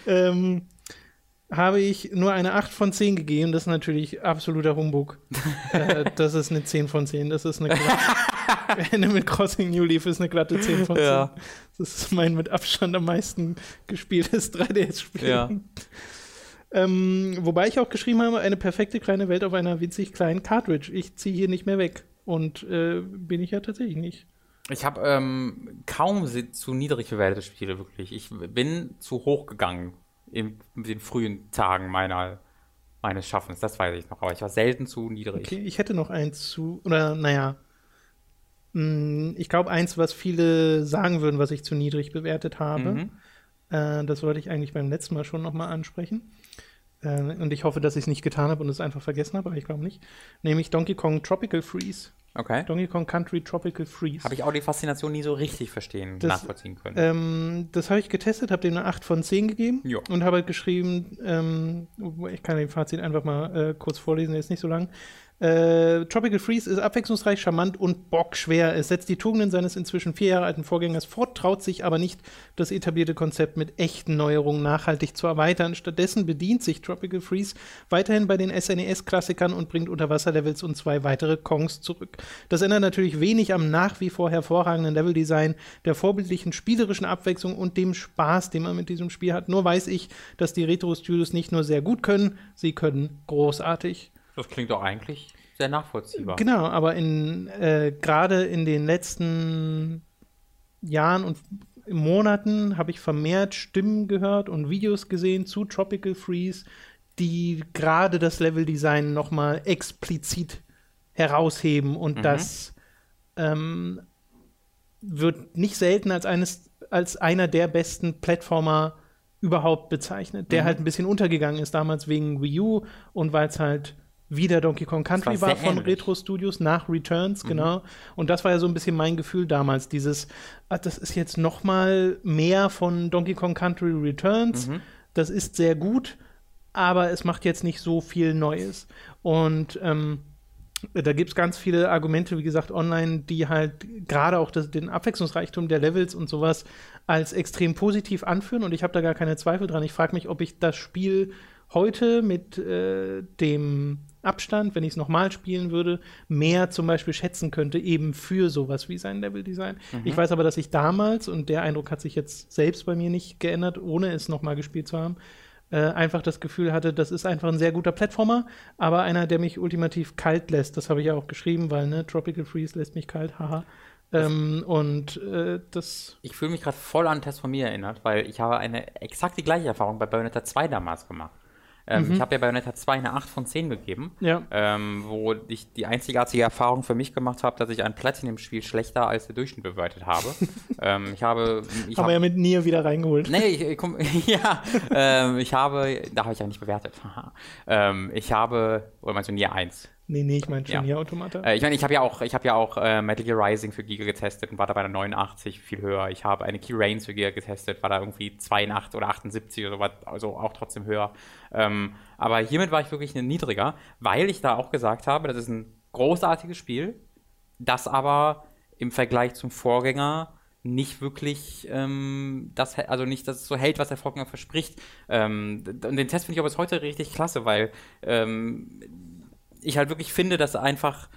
ähm, habe ich nur eine 8 von 10 gegeben. Das ist natürlich absoluter Humbug. äh, das ist eine 10 von 10. Das ist eine glatte, Animal Crossing New Leaf ist eine glatte 10 von 10. Ja. Das ist mein mit Abstand am meisten gespieltes 3DS-Spiel. Ja. Ähm, wobei ich auch geschrieben habe, eine perfekte kleine Welt auf einer winzig kleinen Cartridge. Ich ziehe hier nicht mehr weg. Und äh, bin ich ja tatsächlich nicht. Ich habe ähm, kaum zu niedrig bewertete Spiele, wirklich. Ich bin zu hoch gegangen in den frühen Tagen meiner, meines Schaffens, das weiß ich noch. Aber ich war selten zu niedrig. Okay, ich hätte noch eins zu, oder naja, mh, ich glaube eins, was viele sagen würden, was ich zu niedrig bewertet habe. Mhm. Äh, das wollte ich eigentlich beim letzten Mal schon nochmal ansprechen. Äh, und ich hoffe, dass ich es nicht getan habe und es einfach vergessen habe, aber ich glaube nicht. Nämlich Donkey Kong Tropical Freeze. Okay. Donkey Kong Country Tropical Freeze. Habe ich auch die Faszination nie so richtig verstehen, Das- nachvollziehen können. Ähm, das habe ich getestet, habe dem eine 8 von 10 gegeben Ja. und habe halt geschrieben, ähm, ich kann den Fazit einfach mal äh, kurz vorlesen, der ist nicht so lang. Äh, Tropical Freeze ist abwechslungsreich, charmant und bockschwer. Es setzt die Tugenden seines inzwischen vier Jahre alten Vorgängers fort, traut sich aber nicht, das etablierte Konzept mit echten Neuerungen nachhaltig zu erweitern. Stattdessen bedient sich Tropical Freeze weiterhin bei den SNES-Klassikern und bringt Unterwasserlevels und zwei weitere Kongs zurück. Das ändert natürlich wenig am nach wie vor hervorragenden Leveldesign, der vorbildlichen spielerischen Abwechslung und dem Spaß, den man mit diesem Spiel hat. Nur weiß ich, dass die Retro-Studios nicht nur sehr gut können, sie können großartig. Das klingt doch eigentlich sehr nachvollziehbar. Genau, aber in äh, gerade in den letzten Jahren und Monaten habe ich vermehrt Stimmen gehört und Videos gesehen zu Tropical Freeze, die gerade das Leveldesign noch mal explizit herausheben und Mhm. das ähm, wird nicht selten als eines als einer der besten Plattformer überhaupt bezeichnet, der Mhm. halt ein bisschen untergegangen ist damals wegen Wii U und weil es halt wieder Donkey Kong Country war war, von ähnlich. Retro Studios nach Returns, Mhm. genau. Und das war ja so ein bisschen mein Gefühl damals, dieses, ah, das ist jetzt noch mal mehr von Donkey Kong Country Returns. Mhm. Das ist sehr gut, aber es macht jetzt nicht so viel Neues. Und ähm, da gibt es ganz viele Argumente, wie gesagt, online, die halt gerade auch das, den Abwechslungsreichtum der Levels und sowas als extrem positiv anführen und ich habe da gar keine Zweifel dran. Ich frage mich, ob ich das Spiel heute mit äh, dem Abstand, wenn ich es nochmal spielen würde, mehr zum Beispiel schätzen könnte, eben für sowas wie sein Leveldesign. Mhm. Ich weiß aber, dass ich damals, und der Eindruck hat sich jetzt selbst bei mir nicht geändert, ohne es nochmal gespielt zu haben, äh, einfach das Gefühl hatte, das ist einfach ein sehr guter Plattformer, aber einer, der mich ultimativ kalt lässt. Das habe ich ja auch geschrieben, weil, ne, Tropical Freeze lässt mich kalt, haha. Ähm, und äh, das. Ich fühle mich gerade voll an einen Test von mir erinnert, weil ich habe eine exakt die gleiche Erfahrung bei Bayonetta 2 damals gemacht. Ähm, mhm. Ich habe ja Bayonetta 2 eine 8 von 10 gegeben, ja. ähm, wo ich die einzigartige Erfahrung für mich gemacht habe, dass ich ein Platinum-Spiel schlechter als der Durchschnitt bewertet habe. ähm, ich habe. Ich Haben hab, wir ja mit Nier wieder reingeholt. Nee, ich, ich komm, ja, ähm, ich habe, da habe ich ja nicht bewertet. ähm, ich habe, oder meinst du Nier 1? Nee, nee, ich meine schon ja. Automata. Äh, ich meine, ich habe ja auch, ich habe ja auch äh, Metal Gear Rising für Giga getestet und war da bei der 89 viel höher. Ich habe eine Key Reigns für Giga getestet, war da irgendwie 82 oder 78 oder was, also auch trotzdem höher. Ähm, aber hiermit war ich wirklich niedriger, weil ich da auch gesagt habe, das ist ein großartiges Spiel, das aber im Vergleich zum Vorgänger nicht wirklich ähm, das, also nicht, dass es so hält, was der Vorgänger verspricht. Ähm, und den Test finde ich aber bis heute richtig klasse, weil ähm, ich halt wirklich finde, dass einfach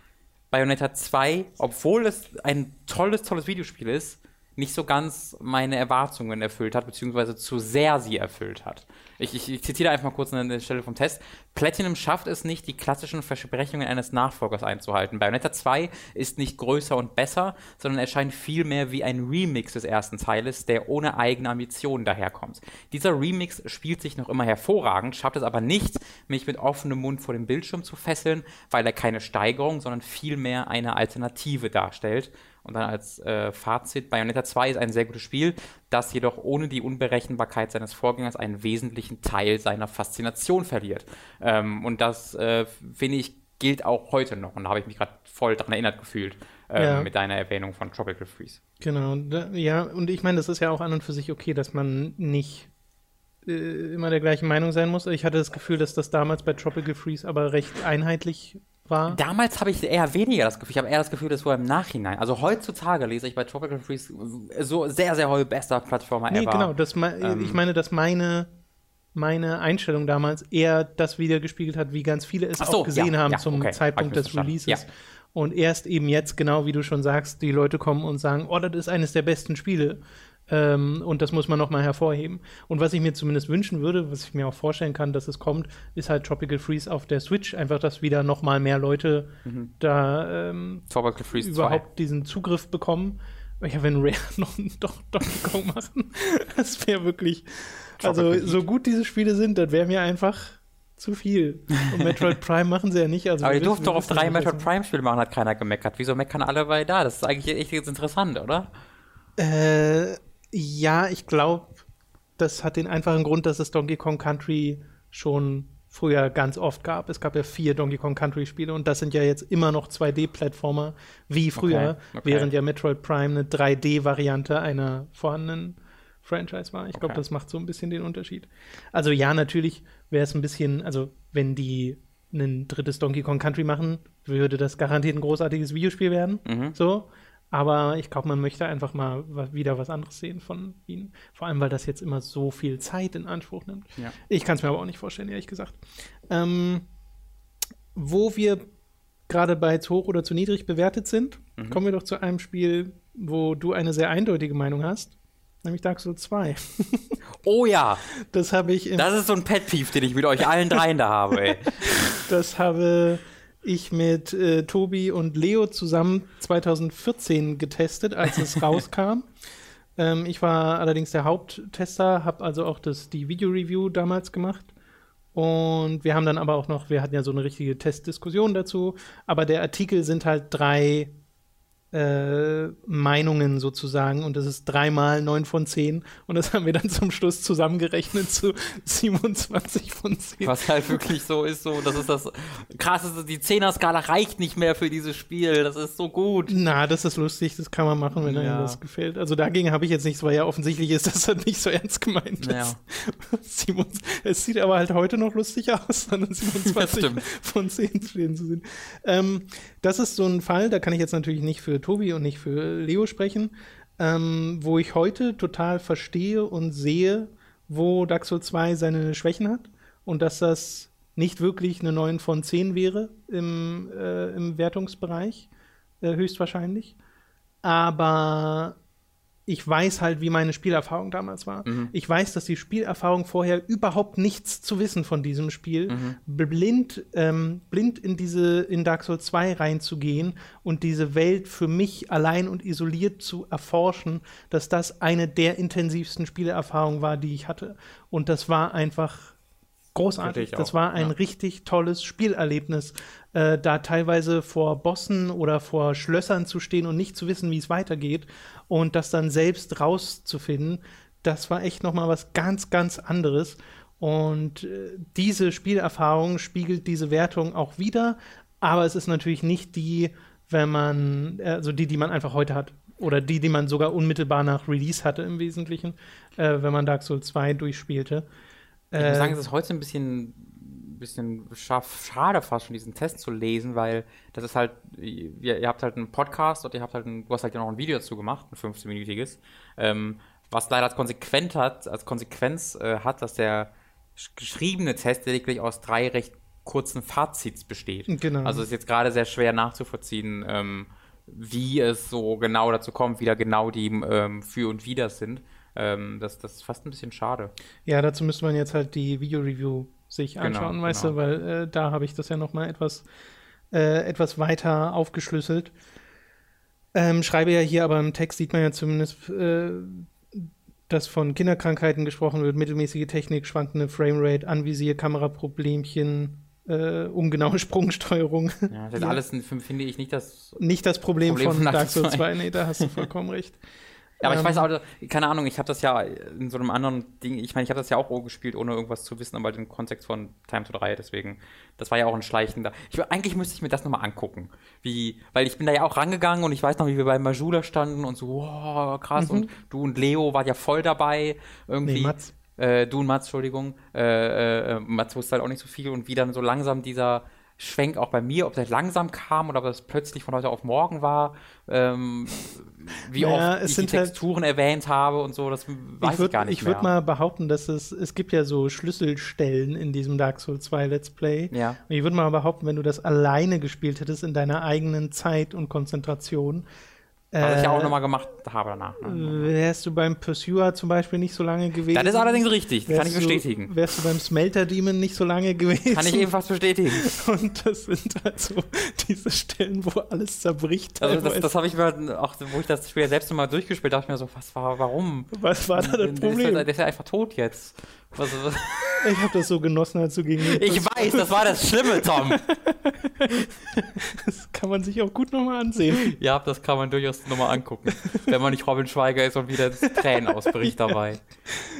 Bayonetta 2, obwohl es ein tolles, tolles Videospiel ist, nicht so ganz meine Erwartungen erfüllt hat, beziehungsweise zu sehr sie erfüllt hat. Ich, ich, ich zitiere einfach mal kurz an der Stelle vom Test. Platinum schafft es nicht, die klassischen Versprechungen eines Nachfolgers einzuhalten. Bayonetta 2 ist nicht größer und besser, sondern erscheint vielmehr wie ein Remix des ersten Teiles, der ohne eigene Ambitionen daherkommt. Dieser Remix spielt sich noch immer hervorragend, schafft es aber nicht, mich mit offenem Mund vor dem Bildschirm zu fesseln, weil er keine Steigerung, sondern vielmehr eine Alternative darstellt. Und dann als äh, Fazit, Bayonetta 2 ist ein sehr gutes Spiel, das jedoch ohne die Unberechenbarkeit seines Vorgängers einen wesentlichen Teil seiner Faszination verliert. Ähm, und das, äh, finde ich, gilt auch heute noch. Und da habe ich mich gerade voll daran erinnert gefühlt ähm, ja. mit deiner Erwähnung von Tropical Freeze. Genau, da, ja, und ich meine, das ist ja auch an und für sich okay, dass man nicht äh, immer der gleichen Meinung sein muss. Ich hatte das Gefühl, dass das damals bei Tropical Freeze aber recht einheitlich war. Damals habe ich eher weniger das Gefühl. Ich habe eher das Gefühl, dass war im Nachhinein. Also heutzutage lese ich bei Tropical Freeze so sehr, sehr häufig bester Plattformer nee, ever. genau. Das, ähm, ich meine, dass meine, meine Einstellung damals eher das wieder gespiegelt hat, wie ganz viele es so, auch gesehen ja, haben ja, zum okay. Zeitpunkt des Releases. Ja. Und erst eben jetzt, genau wie du schon sagst, die Leute kommen und sagen, oh, das ist eines der besten Spiele. Ähm, und das muss man nochmal hervorheben. Und was ich mir zumindest wünschen würde, was ich mir auch vorstellen kann, dass es kommt, ist halt Tropical Freeze auf der Switch. Einfach, dass wieder nochmal mehr Leute mhm. da ähm, überhaupt 2. diesen Zugriff bekommen. Ja, wenn Rare noch doch Donkey Kong machen, das wäre wirklich. Also, so gut diese Spiele sind, das wäre mir einfach zu viel. Und Metroid Prime machen sie ja nicht. Also Aber die durften doch auf drei Metroid Prime-Spiele machen, hat keiner gemeckert. Wieso meckern alle bei da? Das ist eigentlich echt interessant, oder? Äh, ja, ich glaube, das hat den einfachen Grund, dass es Donkey Kong Country schon früher ganz oft gab. Es gab ja vier Donkey Kong Country Spiele und das sind ja jetzt immer noch 2D-Plattformer wie früher, okay, okay. während ja Metroid Prime eine 3D-Variante einer vorhandenen Franchise war. Ich glaube, okay. das macht so ein bisschen den Unterschied. Also ja, natürlich wäre es ein bisschen, also wenn die ein drittes Donkey Kong Country machen, würde das garantiert ein großartiges Videospiel werden. Mhm. So. Aber ich glaube, man möchte einfach mal wieder was anderes sehen von ihnen. Vor allem, weil das jetzt immer so viel Zeit in Anspruch nimmt. Ja. Ich kann es mir aber auch nicht vorstellen, ehrlich gesagt. Ähm, wo wir gerade bei zu hoch oder zu niedrig bewertet sind, mhm. kommen wir doch zu einem Spiel, wo du eine sehr eindeutige Meinung hast. Nämlich Dark Souls 2. oh ja. Das habe ich. das ist so ein Pet Peeve, den ich mit euch allen dreien da habe, ey. das habe ich mit äh, Tobi und Leo zusammen 2014 getestet, als es rauskam. Ähm, ich war allerdings der Haupttester, habe also auch das, die Video-Review damals gemacht. Und wir haben dann aber auch noch, wir hatten ja so eine richtige Testdiskussion dazu, aber der Artikel sind halt drei äh, Meinungen sozusagen und das ist dreimal neun von zehn und das haben wir dann zum Schluss zusammengerechnet zu 27 von 10. Was halt wirklich so ist, so, das ist das krasseste, die Zehner-Skala reicht nicht mehr für dieses Spiel, das ist so gut. Na, das ist lustig, das kann man machen, wenn ja. einem das gefällt. Also dagegen habe ich jetzt nichts, weil ja offensichtlich ist, dass das nicht so ernst gemeint ist. Ja. es sieht aber halt heute noch lustig aus, dann 27 von 10 stehen zu sehen. Ähm, das ist so ein Fall, da kann ich jetzt natürlich nicht für Tobi und nicht für Leo sprechen, ähm, wo ich heute total verstehe und sehe, wo Souls 2 seine Schwächen hat und dass das nicht wirklich eine 9 von 10 wäre im, äh, im Wertungsbereich, äh, höchstwahrscheinlich. Aber ich weiß halt, wie meine Spielerfahrung damals war. Mhm. Ich weiß, dass die Spielerfahrung vorher überhaupt nichts zu wissen von diesem Spiel, mhm. blind, ähm, blind in diese, in Dark Souls 2 reinzugehen und diese Welt für mich allein und isoliert zu erforschen, dass das eine der intensivsten Spielerfahrungen war, die ich hatte. Und das war einfach großartig. Das war ein ja. richtig tolles Spielerlebnis, äh, da teilweise vor Bossen oder vor Schlössern zu stehen und nicht zu wissen, wie es weitergeht und das dann selbst rauszufinden. Das war echt noch mal was ganz, ganz anderes. Und äh, diese Spielerfahrung spiegelt diese Wertung auch wieder, aber es ist natürlich nicht die, wenn man, also die, die man einfach heute hat. Oder die, die man sogar unmittelbar nach Release hatte im Wesentlichen, äh, wenn man Dark Souls 2 durchspielte. Ich muss sagen, äh, es ist heute ein bisschen, bisschen schade fast schon, diesen Test zu lesen, weil das ist halt, ihr, ihr habt halt einen Podcast und ihr habt halt ein, du hast halt noch ein Video dazu gemacht, ein 15-minütiges, ähm, was leider als Konsequenz hat, als Konsequenz äh, hat, dass der geschriebene Test lediglich aus drei recht kurzen Fazits besteht. Genau. Also ist jetzt gerade sehr schwer nachzuvollziehen, ähm, wie es so genau dazu kommt, wie da genau die ähm, Für und Wider sind. Ähm, das, das ist fast ein bisschen schade. Ja, dazu müsste man jetzt halt die Video-Review sich genau, anschauen, genau, weißt genau. du, weil äh, da habe ich das ja noch mal etwas, äh, etwas weiter aufgeschlüsselt. Ähm, schreibe ja hier, aber im Text sieht man ja zumindest, äh, dass von Kinderkrankheiten gesprochen wird, mittelmäßige Technik, schwankende Framerate, Anvisier, Kameraproblemchen, äh, ungenaue Sprungsteuerung. Ja, das ist ja. alles, finde ich, nicht das Nicht das Problem, Problem von Dark Souls 2. Nee, da hast du vollkommen recht. Ja, aber ich weiß ähm. auch, keine Ahnung, ich habe das ja in so einem anderen Ding, ich meine, ich habe das ja auch gespielt, ohne irgendwas zu wissen, aber im Kontext von Time to 3, deswegen, das war ja auch ein schleichender. Ich, eigentlich müsste ich mir das nochmal angucken. Wie, weil ich bin da ja auch rangegangen und ich weiß noch, wie wir bei Majula standen und so, wow, krass, mhm. und du und Leo wart ja voll dabei, irgendwie. Nee, Mats. Äh, du und Mats, Entschuldigung. Äh, äh, Mats wusste halt auch nicht so viel und wie dann so langsam dieser Schwenk auch bei mir, ob das langsam kam oder ob das plötzlich von heute auf morgen war. Ähm, wie naja, oft ich die halt Texturen halt, erwähnt habe und so, das weiß ich, würd, ich gar nicht Ich würde mal behaupten, dass es, es gibt ja so Schlüsselstellen in diesem Dark Souls 2 Let's Play. Ja. Und ich würde mal behaupten, wenn du das alleine gespielt hättest in deiner eigenen Zeit und Konzentration, was ich ja auch äh, nochmal gemacht habe danach. Ne? Wärst du beim Pursuer zum Beispiel nicht so lange gewesen? Das ist allerdings richtig, das kann ich bestätigen. Du, wärst du beim Smelter Demon nicht so lange gewesen? Kann ich ebenfalls bestätigen. Und das sind halt so diese Stellen, wo alles zerbricht. Also das, das habe ich mir auch, wo ich das Spiel selbst nochmal durchgespielt dachte ich mir so, was war, warum? Was war da das Problem? Der ist ja einfach tot jetzt. Was, was? Ich habe das so genossen, als du gegen mich Ich weiß, das war das Schlimme, Tom. das kann man sich auch gut nochmal ansehen. Ja, das kann man durchaus nochmal angucken. wenn man nicht Robin Schweiger ist und wieder Tränen ausbricht dabei.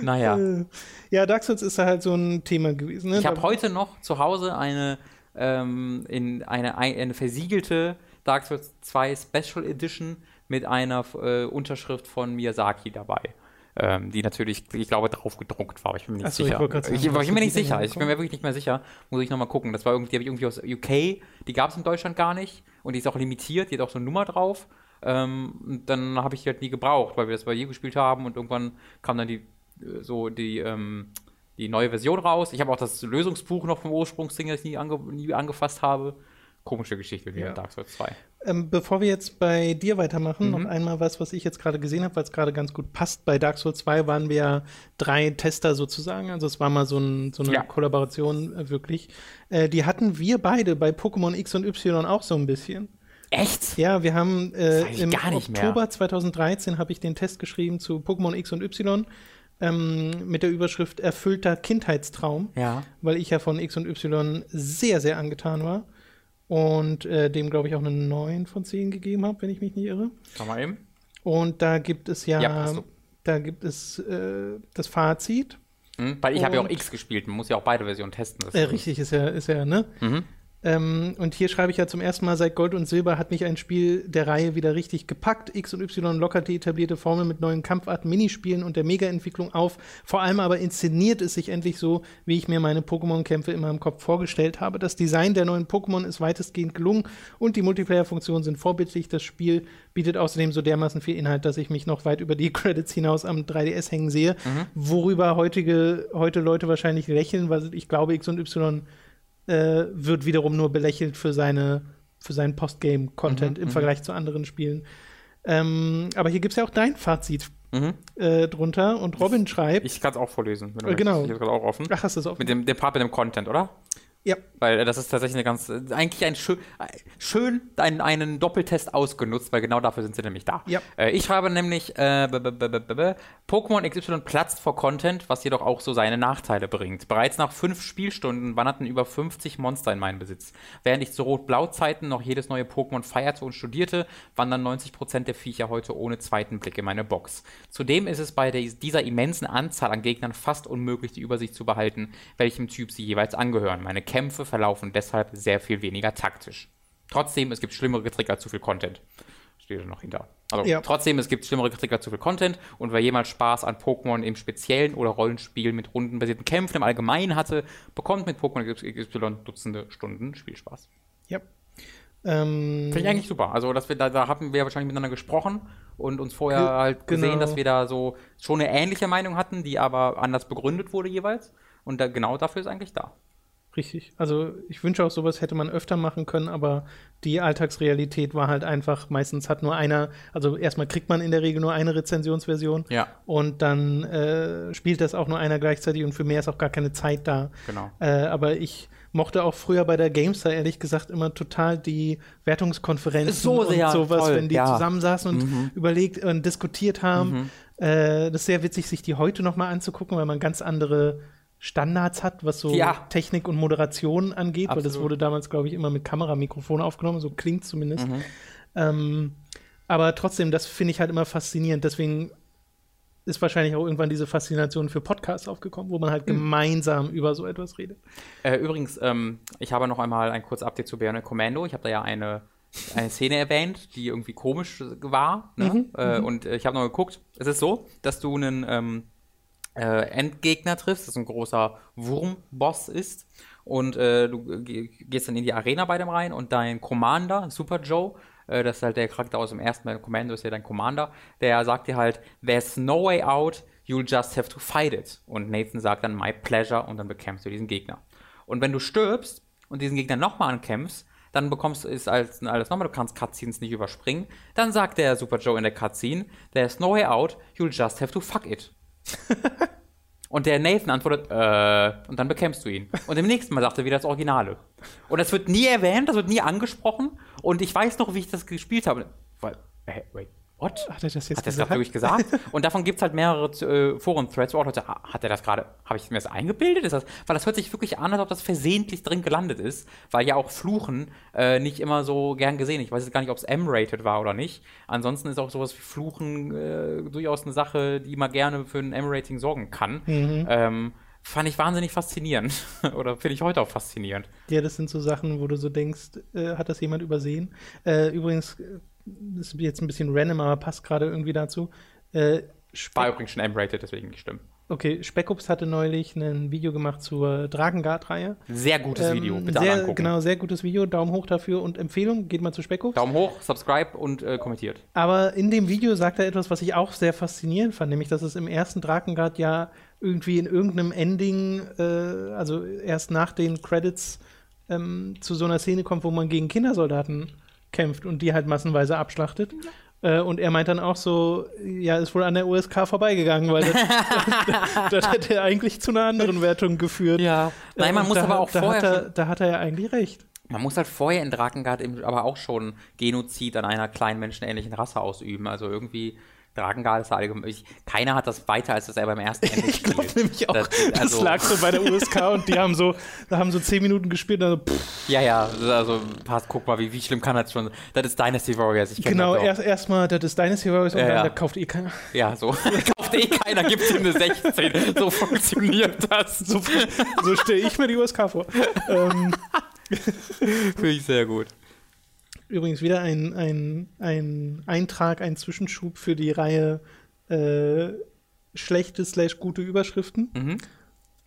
Naja. Äh, ja, Dark Souls ist da halt so ein Thema gewesen. Ne? Ich habe heute noch zu Hause eine, ähm, in eine, eine versiegelte Dark Souls 2 Special Edition mit einer äh, Unterschrift von Miyazaki dabei ähm, die natürlich, ich glaube, drauf gedruckt war. Ich bin mir nicht so, sicher. Ich, sagen, ich, ich bin mir nicht sicher. Ich bin mir wirklich nicht mehr sicher. Muss ich nochmal gucken. Das war irgendwie, die habe ich irgendwie aus UK. Die gab es in Deutschland gar nicht. Und die ist auch limitiert. Die hat auch so eine Nummer drauf. Ähm, dann habe ich die halt nie gebraucht, weil wir das bei ihr gespielt haben. Und irgendwann kam dann die, äh, so die, ähm, die neue Version raus. Ich habe auch das Lösungsbuch noch vom Ursprungsding, das ich nie, ange nie angefasst habe komische Geschichte wie ja. Dark Souls 2. Ähm, bevor wir jetzt bei dir weitermachen, mhm. noch einmal was, was ich jetzt gerade gesehen habe, weil es gerade ganz gut passt. Bei Dark Souls 2 waren wir ja drei Tester sozusagen, also es war mal so, ein, so eine ja. Kollaboration äh, wirklich. Äh, die hatten wir beide bei Pokémon X und Y auch so ein bisschen. Echt? Ja, wir haben äh, im Oktober mehr. 2013 habe ich den Test geschrieben zu Pokémon X und Y. Ähm, mit der Überschrift Erfüllter Kindheitstraum, ja. weil ich ja von X und Y sehr, sehr angetan war. Und äh, dem, glaube ich, auch eine 9 von 10 gegeben habe, wenn ich mich nicht irre. Schau mal eben. Und da gibt es ja, Ja, da gibt es äh, das Fazit. Hm? Weil ich habe ja auch X gespielt. Man muss ja auch beide Versionen testen. Äh, richtig, ist ja, ist ja, ne? Mhm. Ähm, und hier schreibe ich ja zum ersten Mal seit Gold und Silber hat mich ein Spiel der Reihe wieder richtig gepackt. X und Y lockert die etablierte Formel mit neuen Kampfarten, Minispielen und der Mega-Entwicklung auf. Vor allem aber inszeniert es sich endlich so, wie ich mir meine Pokémon-Kämpfe immer im Kopf vorgestellt habe. Das Design der neuen Pokémon ist weitestgehend gelungen und die Multiplayer-Funktionen sind vorbildlich. Das Spiel bietet außerdem so dermaßen viel Inhalt, dass ich mich noch weit über die Credits hinaus am 3DS hängen sehe, worüber heutige, heute Leute wahrscheinlich lächeln, weil ich glaube, X und Y äh, wird wiederum nur belächelt für seine für seinen Postgame-Content im Vergleich zu anderen Spielen. Ähm, aber hier gibt es ja auch dein Fazit Mhm. äh, drunter und Robin schreibt. Ich kann es auch vorlesen. Wenn Äh, genau. Ich habe gerade auch offen. ach, hast du es offen? Mit dem, dem Part mit dem Content, oder? Ja. Weil äh, das ist tatsächlich eine ganz, äh, eigentlich ein schön, äh, schön einen, einen Doppeltest ausgenutzt, weil genau dafür sind sie nämlich da. Ja. Äh, ich schreibe nämlich, äh, Pokémon XY platzt vor Content, was jedoch auch so seine Nachteile bringt. Bereits nach fünf Spielstunden wanderten über 50 Monster in meinen Besitz. Während ich zu Rot-Blau-Zeiten noch jedes neue Pokémon feierte und studierte, wandern 90% der Viecher heute ohne zweiten Blick in meine Box. Zudem ist es bei dieser immensen Anzahl an Gegnern fast unmöglich, die Übersicht zu behalten, welchem Typ sie jeweils angehören. Meine Kämpfe verlaufen deshalb sehr viel weniger taktisch. Trotzdem, es gibt schlimmere Kritik als zu viel Content. Steht da noch hinter. Also Ja. trotzdem, es gibt schlimmere Kritik als zu viel Content und wer jemals Spaß an Pokémon im Speziellen oder Rollenspielen mit rundenbasierten Kämpfen im Allgemeinen hatte, bekommt mit Pokémon XY Dutzende Stunden Spielspaß. Ja. Ähm, Finde ich eigentlich super. Also, dass wir da, da haben wir wahrscheinlich miteinander gesprochen und uns vorher halt gesehen, genau. dass wir da so schon eine ähnliche Meinung hatten, die aber anders begründet wurde jeweils. Und da, genau dafür ist eigentlich da. Richtig. Also ich wünsche auch, sowas hätte man öfter machen können, aber die Alltagsrealität war halt einfach, meistens hat nur einer, also erstmal kriegt man in der Regel nur eine Rezensionsversion Ja. und dann äh, spielt das auch nur einer gleichzeitig und für mehr ist auch gar keine Zeit da. Genau. Äh, aber ich mochte auch früher bei der Gamestar ehrlich gesagt immer total die Wertungskonferenzen So sehr, und sowas, voll, wenn die ja. Mhm. zusammensaßen und überlegt und diskutiert haben. Äh, das ist sehr witzig, sich die heute noch mal anzugucken, weil man ganz andere Standards hat, was so Ja. Technik und Moderation angeht, weil das Absolut. wurde damals, glaube ich, immer mit Kameramikrofon aufgenommen, so klingt zumindest. Mhm. Ähm, aber trotzdem, das finde ich halt immer faszinierend. Deswegen ist wahrscheinlich auch irgendwann diese Faszination für Podcasts aufgekommen, wo man Mhm. halt gemeinsam über so etwas redet. Äh, übrigens, ähm, ich habe noch einmal ein kurzes Update zu Bionic Commando. Ich habe da ja eine, eine Szene erwähnt, die irgendwie komisch war. Ne? äh, Und äh, ich habe noch geguckt. Es ist so, dass du einen ähm, äh, Endgegner triffst, das ein großer Wurmboss ist. Und äh, du ge- gehst dann in die Arena bei dem rein und dein Commander, Super Joe, äh, das ist halt der Charakter aus dem ersten Teil, Commando ist ja dein Commander, der sagt dir halt, there's no way out, you'll just have to fight it. Und Nathan sagt dann, my pleasure, und dann bekämpfst du diesen Gegner. Und wenn du stirbst und diesen Gegner nochmal ankämpfst, dann bekommst du ist alles, alles nochmal, du kannst Cutscenes nicht überspringen. Dann sagt der Super Joe in der Cutscene, there's no way out, you'll just have to fuck it. Und der Nathan antwortet, äh, und dann bekämpfst du ihn. Und im nächsten Mal sagt er wieder das Originale. Und das wird nie erwähnt, das wird nie angesprochen. Und ich weiß noch, wie ich das gespielt habe. Äh, wait, what? Hat er das jetzt Hat er das gerade wirklich gesagt? Und davon gibt es halt mehrere äh, Foren-Threads, wo auch Leute, hat er das gerade, habe ich mir das eingebildet? Ist das, weil das hört sich wirklich an, als ob das versehentlich drin gelandet ist, weil ja auch Fluchen äh, nicht immer so gern gesehen. Ich weiß jetzt gar nicht, ob es M-rated war oder nicht. Ansonsten ist auch sowas wie Fluchen äh, durchaus eine Sache, die mal gerne für ein M-Rating sorgen kann. Ähm, fand ich wahnsinnig faszinierend. oder finde ich heute auch faszinierend. Ja, das sind so Sachen, wo du so denkst, äh, hat das jemand übersehen? Äh, übrigens, äh, ist jetzt ein bisschen random, aber passt gerade irgendwie dazu. Äh, War übrigens schon M-rated, deswegen nicht stimmt. okay, Speckups hatte neulich ein Video gemacht zur Drakengard-Reihe. Sehr gutes Ähm, Video, bitte sehr, angucken. Genau, sehr gutes Video. Daumen hoch dafür und Empfehlung, geht mal zu Speckups. Daumen hoch, subscribe und äh, kommentiert. Aber in dem Video sagt er etwas, was ich auch sehr faszinierend fand, nämlich, dass es im ersten Drakengard ja irgendwie in irgendeinem Ending, äh, also erst nach den Credits, ähm, zu so einer Szene kommt, wo man gegen Kindersoldaten kämpft und die halt massenweise abschlachtet. Äh, und er meint dann auch so, ja, ist wohl an der USK vorbeigegangen, weil das, das hätte eigentlich zu einer anderen Wertung geführt. Ja. Nein, man Und muss da, aber auch da vorher hat er, Da hat er ja eigentlich recht. Man muss halt vorher in Drakengard eben aber auch schon Genozid an einer kleinen menschenähnlichen Rasse ausüben. Also irgendwie Drakengard ist allgemein, ich, keiner hat das weiter, als das er beim ersten Ende Ich glaube nämlich auch, das, also, das, lag so bei der USK und die haben so, da haben so zehn Minuten gespielt und dann so, Ja, ja, also passt, guck mal, wie, wie schlimm kann das schon Das ist Dynasty Warriors, ich Genau, erst erstmal, das ist Dynasty Warriors und ja, dann, ja. da kauft eh keiner. Ja, so, kauft eh keiner, gibt ihm eine 16. So funktioniert das. So, so stelle ich mir die USK vor. ähm, Finde ich sehr gut. Übrigens wieder ein, ein, ein Eintrag, ein Zwischenschub für die Reihe äh, schlechte slash gute Überschriften. Mhm.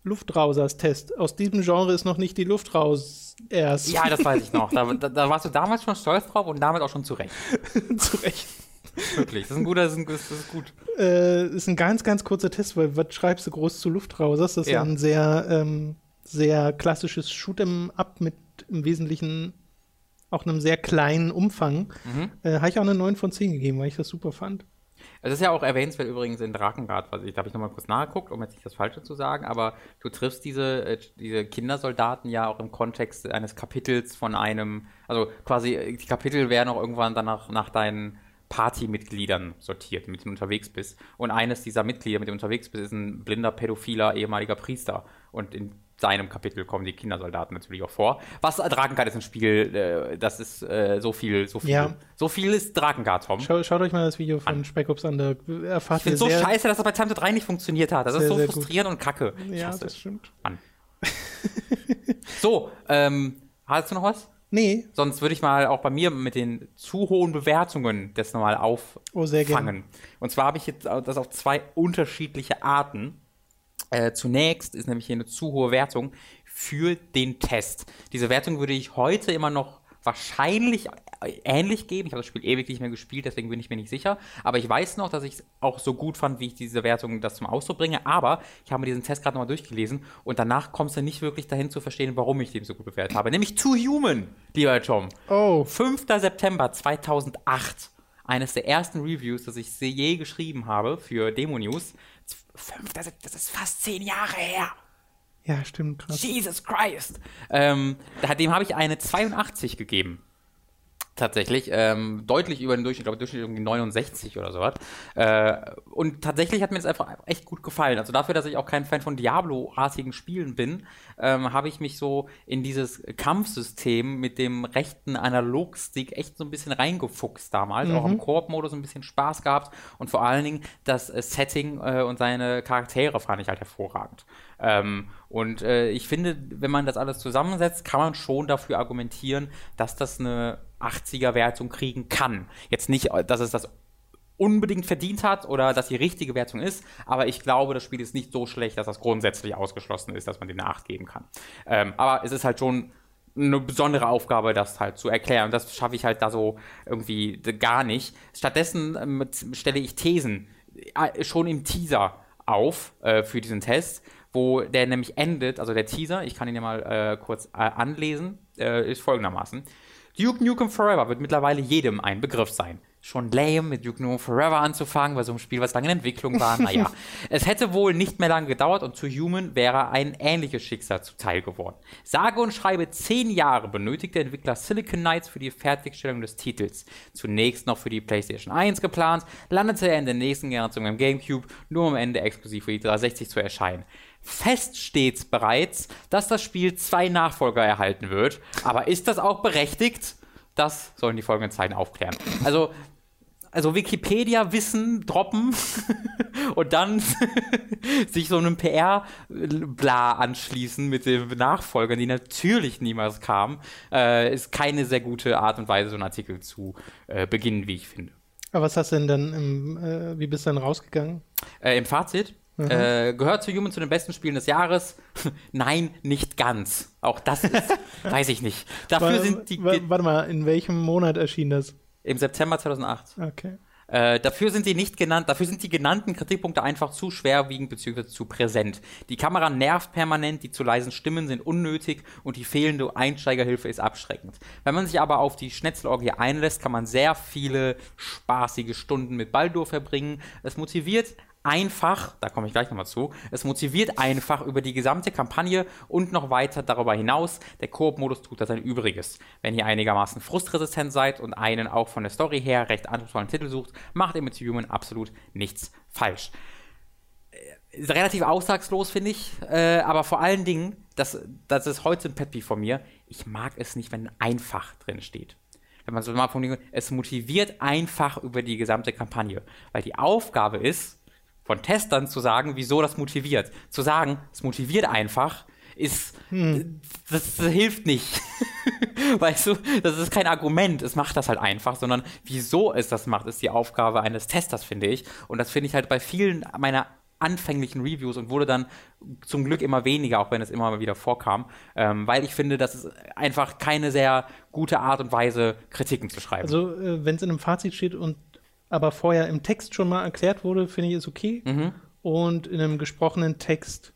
Luftrausers Test. Aus diesem Genre ist noch nicht die Luft raus erst. Ja, das weiß ich noch. Da, da, da warst du damals schon stolz drauf und damit auch schon zurecht. zurecht. Wirklich, das ist ein guter, das ist, ein, das ist gut. Äh, ist ein ganz, ganz kurzer Test, weil was schreibst du groß zu Luftrausers? Das ist ja. ein sehr, ähm, sehr klassisches Shoot'em Up mit im Wesentlichen auch einem sehr kleinen Umfang, mhm. äh, habe ich auch eine 9 von 10 gegeben, weil ich das super fand. Es ist ja auch erwähnenswert übrigens in Drakengard, was ich, da habe ich nochmal kurz nachgeguckt, um jetzt nicht das Falsche zu sagen, aber du triffst diese, äh, diese Kindersoldaten ja auch im Kontext eines Kapitels von einem, also quasi, die Kapitel werden auch irgendwann danach nach deinen Partymitgliedern sortiert, mit denen du unterwegs bist. Und eines dieser Mitglieder, mit dem du unterwegs bist, ist ein blinder, pädophiler ehemaliger Priester. Und in seinem Kapitel kommen die Kindersoldaten natürlich auch vor. Was Drakengard ist ein Spiel, äh, das ist äh, so viel, so viel, ja. so viel ist Drakengard, Tom. Schau, schaut euch mal das Video von an. Spec Ops an, da erfahrt Ich finde so scheiße, dass das bei Tante 3 nicht funktioniert hat. Das sehr, ist so frustrierend gut. und kacke. Ich ja, das stimmt. An. so, ähm, hast du noch was? Nee. Sonst würde ich mal auch bei mir mit den zu hohen Bewertungen das nochmal auffangen. Oh, sehr gerne. Und zwar habe ich jetzt das auf zwei unterschiedliche Arten. Äh, zunächst ist nämlich hier eine zu hohe Wertung für den Test. Diese Wertung würde ich heute immer noch wahrscheinlich ähnlich geben. Ich habe das Spiel ewig nicht mehr gespielt, deswegen bin ich mir nicht sicher. Aber ich weiß noch, dass ich es auch so gut fand, wie ich diese Wertung das zum Ausdruck bringe. Aber ich habe mir diesen Test gerade nochmal durchgelesen und danach kommst du nicht wirklich dahin zu verstehen, warum ich den so gut bewertet habe. Nämlich Too Human, lieber Tom. Oh. 5. September 2008. Eines der ersten Reviews, das ich je geschrieben habe für Demo News. 5. September, das ist fast zehn Jahre her. Ja, stimmt, krass. Jesus Christ. Ähm, dem habe ich eine 82 gegeben. Tatsächlich, ähm, deutlich über den Durchschnitt, ich glaube Durchschnitt irgendwie 69 oder sowas. Äh, und tatsächlich hat mir das einfach echt gut gefallen. Also dafür, dass ich auch kein Fan von Diablo-artigen Spielen bin, ähm, habe ich mich so in dieses Kampfsystem mit dem rechten Analogstick echt so ein bisschen reingefuchst damals. Mhm. Auch im Koop-Modus ein bisschen Spaß gehabt und vor allen Dingen das äh, Setting äh, und seine Charaktere fand ich halt hervorragend. Ähm, und äh, ich finde, wenn man das alles zusammensetzt, kann man schon dafür argumentieren, dass das eine 80er-Wertung kriegen kann. Jetzt nicht, dass es das unbedingt verdient hat oder dass die richtige Wertung ist, aber ich glaube, das Spiel ist nicht so schlecht, dass das grundsätzlich ausgeschlossen ist, dass man dem eine 8 geben kann. Ähm, aber es ist halt schon eine besondere Aufgabe, das halt zu erklären. Und das schaffe ich halt da so irgendwie gar nicht. Stattdessen ähm, stelle ich Thesen äh, schon im Teaser auf äh, für diesen Test, wo der nämlich endet, also der Teaser, ich kann ihn ja mal äh, kurz äh, anlesen, äh, ist folgendermaßen. Duke Nukem Forever wird mittlerweile jedem ein Begriff sein. Schon lame, mit Duke Nukem Forever anzufangen, bei so einem Spiel, was lange in Entwicklung war. Naja, es hätte wohl nicht mehr lange gedauert und zu Human wäre ein ähnliches Schicksal zuteil geworden. Sage und schreibe zehn Jahre benötigt der Entwickler Silicon Knights für die Fertigstellung des Titels. Zunächst noch für die PlayStation 1 geplant, landete er in der nächsten Generation im GameCube, nur am Ende exklusiv für die 360 zu erscheinen. Fest steht bereits, dass das Spiel zwei Nachfolger erhalten wird. Aber ist das auch berechtigt? Das sollen die folgenden Zeilen aufklären. Also, also Wikipedia-Wissen droppen und dann sich so einem PR-Bla anschließen mit den Nachfolgern, die natürlich niemals kamen, äh, ist keine sehr gute Art und Weise, so einen Artikel zu äh, beginnen, wie ich finde. Aber was hast du denn dann, im, äh, wie bist du dann rausgegangen? Äh, Im Fazit? Mhm. Äh, gehört zu Human zu den besten Spielen des Jahres? Nein, nicht ganz. Auch das ist, weiß ich nicht. Dafür sind die. Warte mal, in welchem Monat erschien das? Im September 2008. Okay. Äh, dafür sind die nicht genannt, dafür sind die genannten Kritikpunkte einfach zu schwerwiegend bzw. zu präsent. Die Kamera nervt permanent, die zu leisen Stimmen sind unnötig und die fehlende Einsteigerhilfe ist abschreckend. Wenn man sich aber auf die Schnetzelorgie einlässt, kann man sehr viele spaßige Stunden mit Baldur verbringen. Es motiviert einfach, da komme ich gleich nochmal zu, es motiviert einfach über die gesamte Kampagne und noch weiter darüber hinaus. Der Koop-Modus tut da sein Übriges. Wenn ihr einigermaßen frustresistent seid und einen auch von der Story her recht anspruchsvollen Titel sucht, macht ihr mit Human absolut nichts falsch. Äh, relativ aussagslos, finde ich, äh, aber vor allen Dingen, das, das ist heute ein Petby von mir, ich mag es nicht, wenn einfach drin steht wenn man so mal formuliert, es motiviert einfach über die gesamte Kampagne. Weil die Aufgabe ist, von Testern zu sagen, wieso das motiviert. Zu sagen, es motiviert einfach, ist, hm. das, das, hilft nicht. weißt du, das ist kein Argument, es macht das halt einfach, sondern wieso es das macht, ist die Aufgabe eines Testers, finde ich. Und das finde ich halt bei vielen meiner anfänglichen Reviews und wurde dann zum Glück immer weniger, auch wenn es immer mal wieder vorkam, ähm, weil ich finde, das ist einfach keine sehr gute Art und Weise, Kritiken zu schreiben. Also, äh, wenn es in einem Fazit steht und aber vorher im Text schon mal erklärt wurde, finde ich es okay. Mhm. Und in einem gesprochenen Text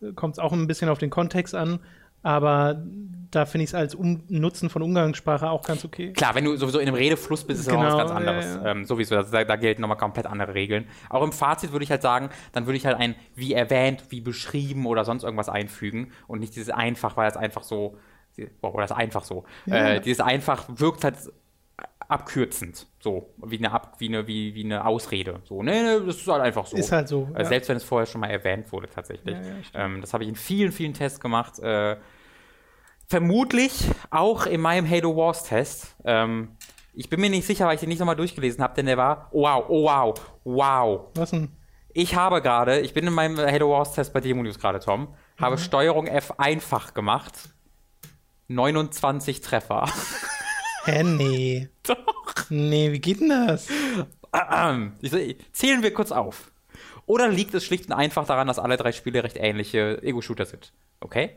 äh, kommt es auch ein bisschen auf den Kontext an. Aber da finde ich es als um Nutzen von Umgangssprache auch ganz okay. Klar, wenn du sowieso in einem Redefluss bist, ist es genau, was ganz anderes. Ja, ja. Ähm, sowieso, also da, da, gelten nochmal komplett andere Regeln. Auch im Fazit würde ich halt sagen, dann würde ich halt ein wie erwähnt, wie beschrieben oder sonst irgendwas einfügen und nicht dieses einfach, weil es einfach so, oder das einfach so. Ja. Äh, dieses einfach wirkt halt abkürzend, so wie eine, Ab, wie eine, wie, wie eine Ausrede. So, nee, nee, das ist halt einfach so. Ist halt so. Also selbst wenn es vorher schon mal erwähnt wurde, tatsächlich. Ähm, das habe ich in vielen, vielen Tests gemacht. Äh, vermutlich auch in meinem Halo Wars Test. Ähm, ich bin mir nicht sicher, weil ich den nicht nochmal durchgelesen habe, denn der war, oh, wow, oh wow, wow. Was denn? Ich habe gerade, ich bin in meinem Halo Wars Test bei Demonius gerade, Tom, mhm. habe Steuerung F einfach gemacht. 29 Treffer. Hä, nee. Doch. Nee, wie geht denn das? Zählen wir kurz auf. Oder liegt es schlicht und einfach daran, dass alle drei Spiele recht ähnliche Ego-Shooter sind? Okay?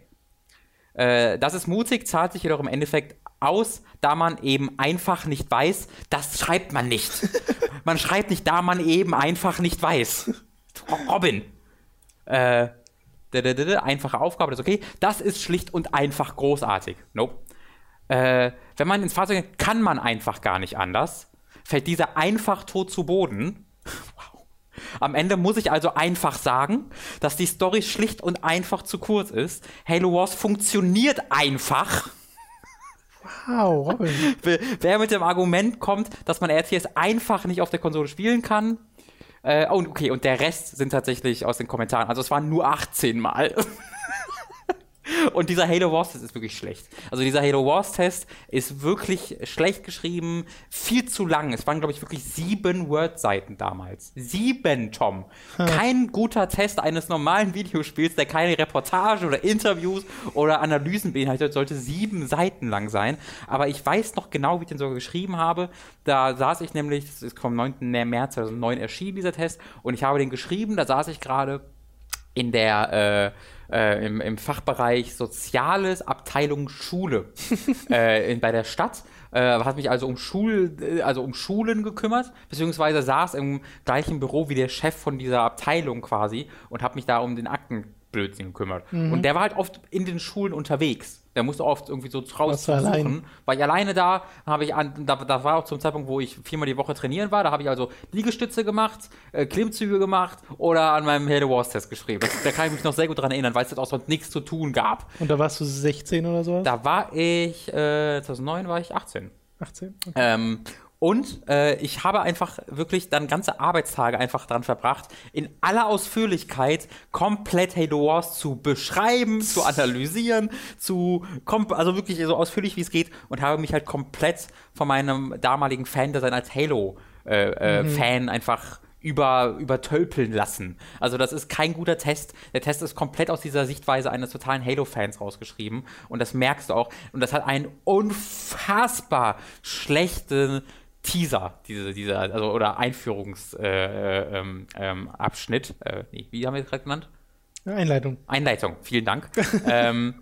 Äh, das ist mutig, zahlt sich jedoch im Endeffekt aus, da man eben einfach nicht weiß, das schreibt man nicht. man schreibt nicht, da man eben einfach nicht weiß. Robin. Äh, einfache Aufgabe, das ist okay. Das ist schlicht und einfach großartig. Nope. Äh, wenn man ins Fahrzeug geht, kann man einfach gar nicht anders. Fällt dieser einfach tot zu Boden. wow. Am Ende muss ich also einfach sagen, dass die Story schlicht und einfach zu kurz ist. Halo Wars funktioniert einfach. Wow, Robin. Wer mit dem Argument kommt, dass man RTS einfach nicht auf der Konsole spielen kann. Äh, und okay, und der Rest sind tatsächlich aus den Kommentaren. Also es waren nur 18 Mal. Und dieser Halo Wars Test ist wirklich schlecht. Also dieser Halo Wars Test ist wirklich schlecht geschrieben, viel zu lang. Es waren, glaube ich, wirklich sieben Word-Seiten damals. Sieben, Tom. Hm. Kein guter Test eines normalen Videospiels, der keine Reportage oder Interviews oder Analysen beinhaltet, sollte sieben Seiten lang sein. Aber ich weiß noch genau, wie ich den sogar geschrieben habe. Da saß ich nämlich, das ist vom 9. März 2009 erschienen, dieser Test, und ich habe den geschrieben, da saß ich gerade in der äh, äh, im, im, Fachbereich Soziales, Abteilung Schule äh, in, bei der Stadt. Äh, hat mich also um Schul, äh, also um Schulen gekümmert, beziehungsweise saß im gleichen Büro wie der Chef von dieser Abteilung quasi und habe mich da um den Aktenblödsinn gekümmert. Mhm. Und der war halt oft in den Schulen unterwegs. Der musste oft irgendwie so raussuchen. War ich alleine da, habe ich an, da, da war auch zum Zeitpunkt, wo ich viermal die Woche trainieren war, da habe ich also Liegestütze gemacht, äh, Klimmzüge gemacht oder an meinem Halo Wars Test geschrieben. Das, da kann ich mich noch sehr gut dran erinnern, weil es auch sonst nichts zu tun gab. Und da warst du 16 oder so? Da war ich, äh, 2009 war ich 18. 18? Okay. Ähm, und äh, ich habe einfach wirklich dann ganze Arbeitstage einfach dran verbracht, in aller Ausführlichkeit komplett Halo Wars zu beschreiben, zu analysieren, zu also wirklich so ausführlich wie es geht und habe mich halt komplett von meinem damaligen Fan, der sein als Halo-Fan äh, äh, mhm. einfach über, übertölpeln lassen. Also das ist kein guter Test. Der Test ist komplett aus dieser Sichtweise eines totalen Halo-Fans rausgeschrieben. Und das merkst du auch. Und das hat einen unfassbar schlechten Teaser, diese, dieser, also oder Einführungsabschnitt. Äh, ähm, ähm, äh, nee, wie haben wir es gerade genannt? Einleitung. Einleitung, vielen Dank. ähm,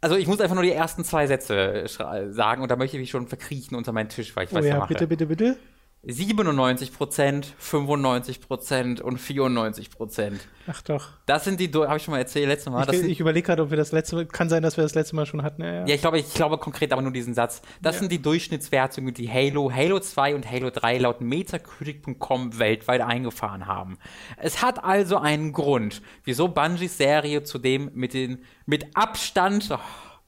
also ich muss einfach nur die ersten zwei Sätze sagen und da möchte ich mich schon verkriechen unter meinen Tisch, weil ich oh weiß, ja, mache. bitte, bitte, bitte. 97 Prozent, 95 Prozent und 94 Prozent. Ach doch. Das sind die, habe ich schon mal erzählt letztes Mal. Ich, ich überlege gerade, ob wir das letzte Mal, kann sein, dass wir das letzte Mal schon hatten. Ja, ja. ja ich, glaube, ich glaube konkret aber nur diesen Satz. Das ja. sind die Durchschnittswertungen, die Halo, Halo 2 und Halo 3 laut Metacritic.com weltweit eingefahren haben. Es hat also einen Grund, wieso Bungies Serie zudem mit den, mit Abstand, oh,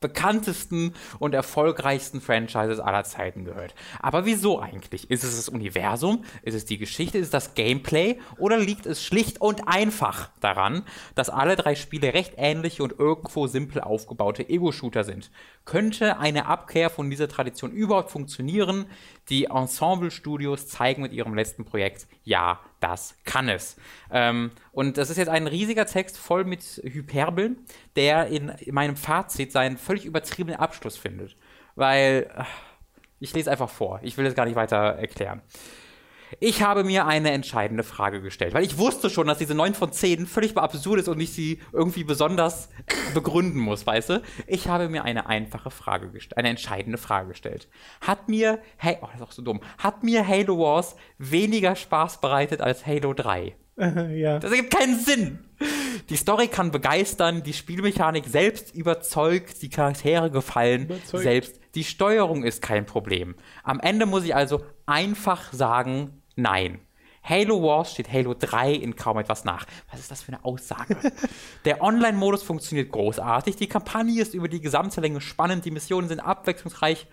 bekanntesten und erfolgreichsten Franchises aller Zeiten gehört. Aber wieso eigentlich? Ist es das Universum? Ist es die Geschichte? Ist es das Gameplay? Oder liegt es schlicht und einfach daran, dass alle drei Spiele recht ähnliche und irgendwo simpel aufgebaute Ego-Shooter sind? Könnte eine Abkehr von dieser Tradition überhaupt funktionieren? Die Ensemble-Studios zeigen mit ihrem letzten Projekt, ja, das kann es. Ähm, und das ist jetzt ein riesiger Text voll mit Hyperbeln, der in meinem Fazit seinen völlig übertriebenen Abschluss findet. Weil, ich lese einfach vor, ich will es gar nicht weiter erklären. Ich habe mir eine entscheidende Frage gestellt, weil ich wusste schon, dass diese 9 von 10 völlig absurd ist und ich sie irgendwie besonders begründen muss, weißt du? Ich habe mir eine einfache Frage gestellt, eine entscheidende Frage gestellt. Hat mir, hey, oh, das ist auch so dumm, hat mir Halo Wars weniger Spaß bereitet als Halo 3? ja. Das ergibt keinen Sinn. Die Story kann begeistern, die Spielmechanik selbst überzeugt, die Charaktere gefallen überzeugt. selbst. Die Steuerung ist kein Problem. Am Ende muss ich also einfach sagen, Nein. Halo Wars steht Halo 3 in kaum etwas nach. Was ist das für eine Aussage? Der Online-Modus funktioniert großartig, die Kampagne ist über die gesamte Länge spannend, die Missionen sind abwechslungsreich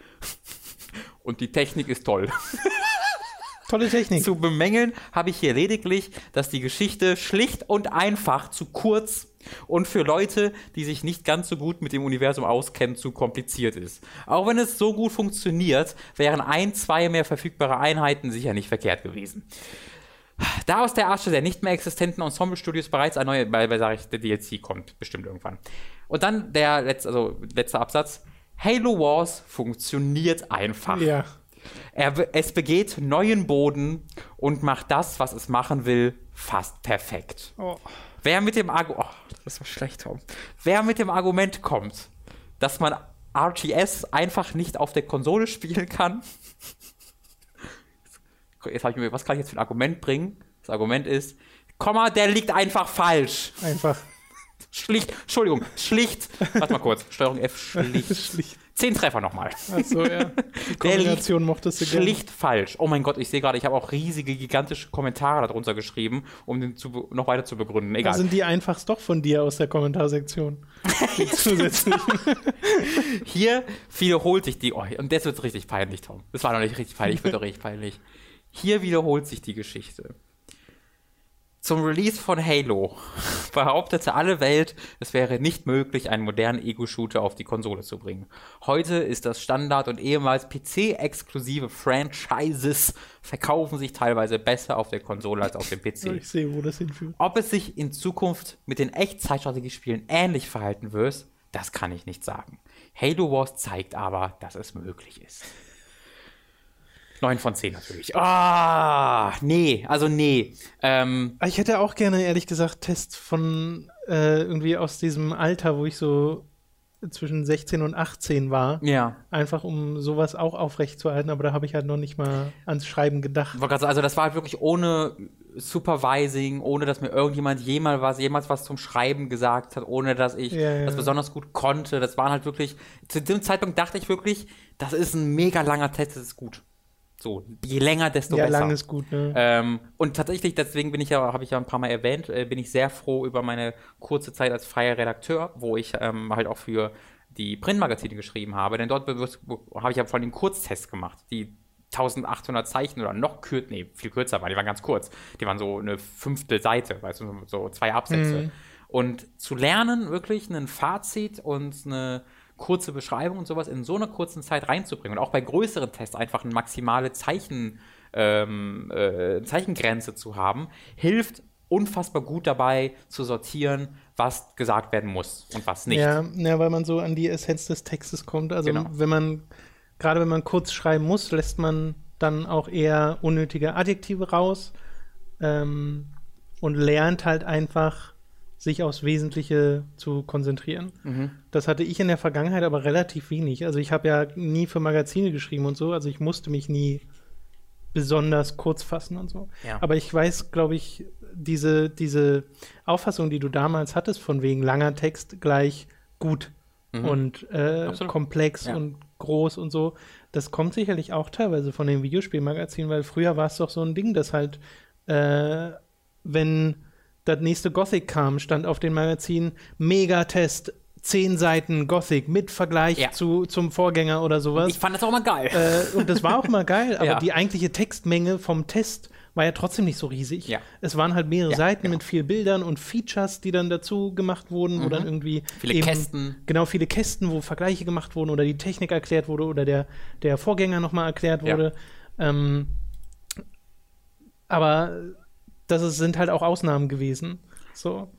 und die Technik ist toll. Tolle Technik. Zu bemängeln habe ich hier lediglich, dass die Geschichte schlicht und einfach zu kurz und für Leute, die sich nicht ganz so gut mit dem Universum auskennen, zu kompliziert ist. Auch wenn es so gut funktioniert, wären ein, zwei mehr verfügbare Einheiten sicher nicht verkehrt gewesen. Da aus der Asche der nicht mehr existenten Ensemble-Studios bereits ein neuer, weil, sage ich, der DLC kommt bestimmt irgendwann. Und dann der letzte, also letzte Absatz. Halo Wars funktioniert einfach. Ja. Er, es begeht neuen Boden und macht das, was es machen will, fast perfekt. Oh. Wer mit dem Argument, oh, das war schlecht, Tom. Wer mit dem Argument kommt, dass man RTS einfach nicht auf der Konsole spielen kann. Jetzt habe ich mir, was kann ich jetzt für ein Argument bringen? Das Argument ist, Komma, der liegt einfach falsch. Einfach. Schlicht, Entschuldigung, schlicht. Warte mal kurz, Steuerung F, schlicht. schlicht. Zehn Treffer nochmal. Achso, ja. Die Kombination mochtest du gerne. Schlicht falsch. Oh mein Gott, ich sehe gerade, ich habe auch riesige, gigantische Kommentare darunter geschrieben, um den zu, noch weiter zu begründen. Egal. Da sind die einfachst doch von dir aus der Kommentarsektion. Hier wiederholt sich die, oh, und das wird richtig peinlich, Tom. Das war noch nicht richtig peinlich, wird doch richtig peinlich. Hier wiederholt sich die Geschichte. Zum Release von Halo behauptete alle Welt, es wäre nicht möglich, einen modernen Ego-Shooter auf die Konsole zu bringen. Heute ist das Standard und ehemals PC-exklusive Franchises verkaufen sich teilweise besser auf der Konsole als auf dem PC. Ich sehe, wo das hinführt. Ob es sich in Zukunft mit den Echtzeitstrategiespielen ähnlich verhalten wird, das kann ich nicht sagen. Halo Wars zeigt aber, dass es möglich ist. 9 von 10 natürlich. Ah, nee, also nee. Ähm, ich hätte auch gerne, ehrlich gesagt, Tests von äh, irgendwie aus diesem Alter, wo ich so zwischen 16 und 18 war. Ja. Einfach um sowas auch aufrechtzuerhalten, aber da habe ich halt noch nicht mal ans Schreiben gedacht. Also das war halt wirklich ohne Supervising, ohne dass mir irgendjemand jemals was, jemals was zum Schreiben gesagt hat, ohne dass ich ja, ja. das besonders gut konnte. Das waren halt wirklich, zu dem Zeitpunkt dachte ich wirklich, das ist ein mega langer Test, das ist gut. So, je länger, desto ja, besser. Ja, lang ist gut, ne? Ähm, und tatsächlich, deswegen bin ich ja, habe ich ja ein paar Mal erwähnt, äh, bin ich sehr froh über meine kurze Zeit als freier Redakteur, wo ich ähm, halt auch für die Printmagazine geschrieben habe, denn dort habe ich ja vor allem Kurztests gemacht, die 1800 Zeichen oder noch kürzer, nee, viel kürzer waren, die waren ganz kurz. Die waren so eine fünfte Seite, weißt du, so zwei Absätze. Mhm. Und zu lernen, wirklich ein Fazit und eine kurze Beschreibung und sowas in so einer kurzen Zeit reinzubringen und auch bei größeren Tests einfach eine maximale Zeichen, ähm, äh, Zeichengrenze zu haben, hilft unfassbar gut dabei zu sortieren, was gesagt werden muss und was nicht. Ja, ja weil man so an die Essenz des Textes kommt. Also genau. wenn man, gerade wenn man kurz schreiben muss, lässt man dann auch eher unnötige Adjektive raus ähm, und lernt halt einfach sich aufs Wesentliche zu konzentrieren. Mhm. Das hatte ich in der Vergangenheit aber relativ wenig. Also ich habe ja nie für Magazine geschrieben und so, also ich musste mich nie besonders kurz fassen und so. Ja. Aber ich weiß, glaube ich, diese, diese Auffassung, die du damals hattest, von wegen langer Text gleich gut und äh, komplex Ja. und groß und so, das kommt sicherlich auch teilweise von den Videospielmagazinen, weil früher war es doch so ein Ding, dass halt, äh, wenn das nächste Gothic kam, stand auf den Magazinen Megatest, zehn Seiten Gothic mit Vergleich Ja. zu, zum Vorgänger oder sowas. Ich fand das auch mal geil. Äh, und das war auch mal geil, aber Ja. die eigentliche Textmenge vom Test war ja trotzdem nicht so riesig. Ja. Es waren halt mehrere Seiten genau. mit viel Bildern und Features, die dann dazu gemacht wurden, wo dann irgendwie Viele Kästen. Genau, viele Kästen, wo Vergleiche gemacht wurden oder die Technik erklärt wurde oder der, der Vorgänger nochmal erklärt wurde. Ähm, aber das ist, sind halt auch Ausnahmen gewesen. So.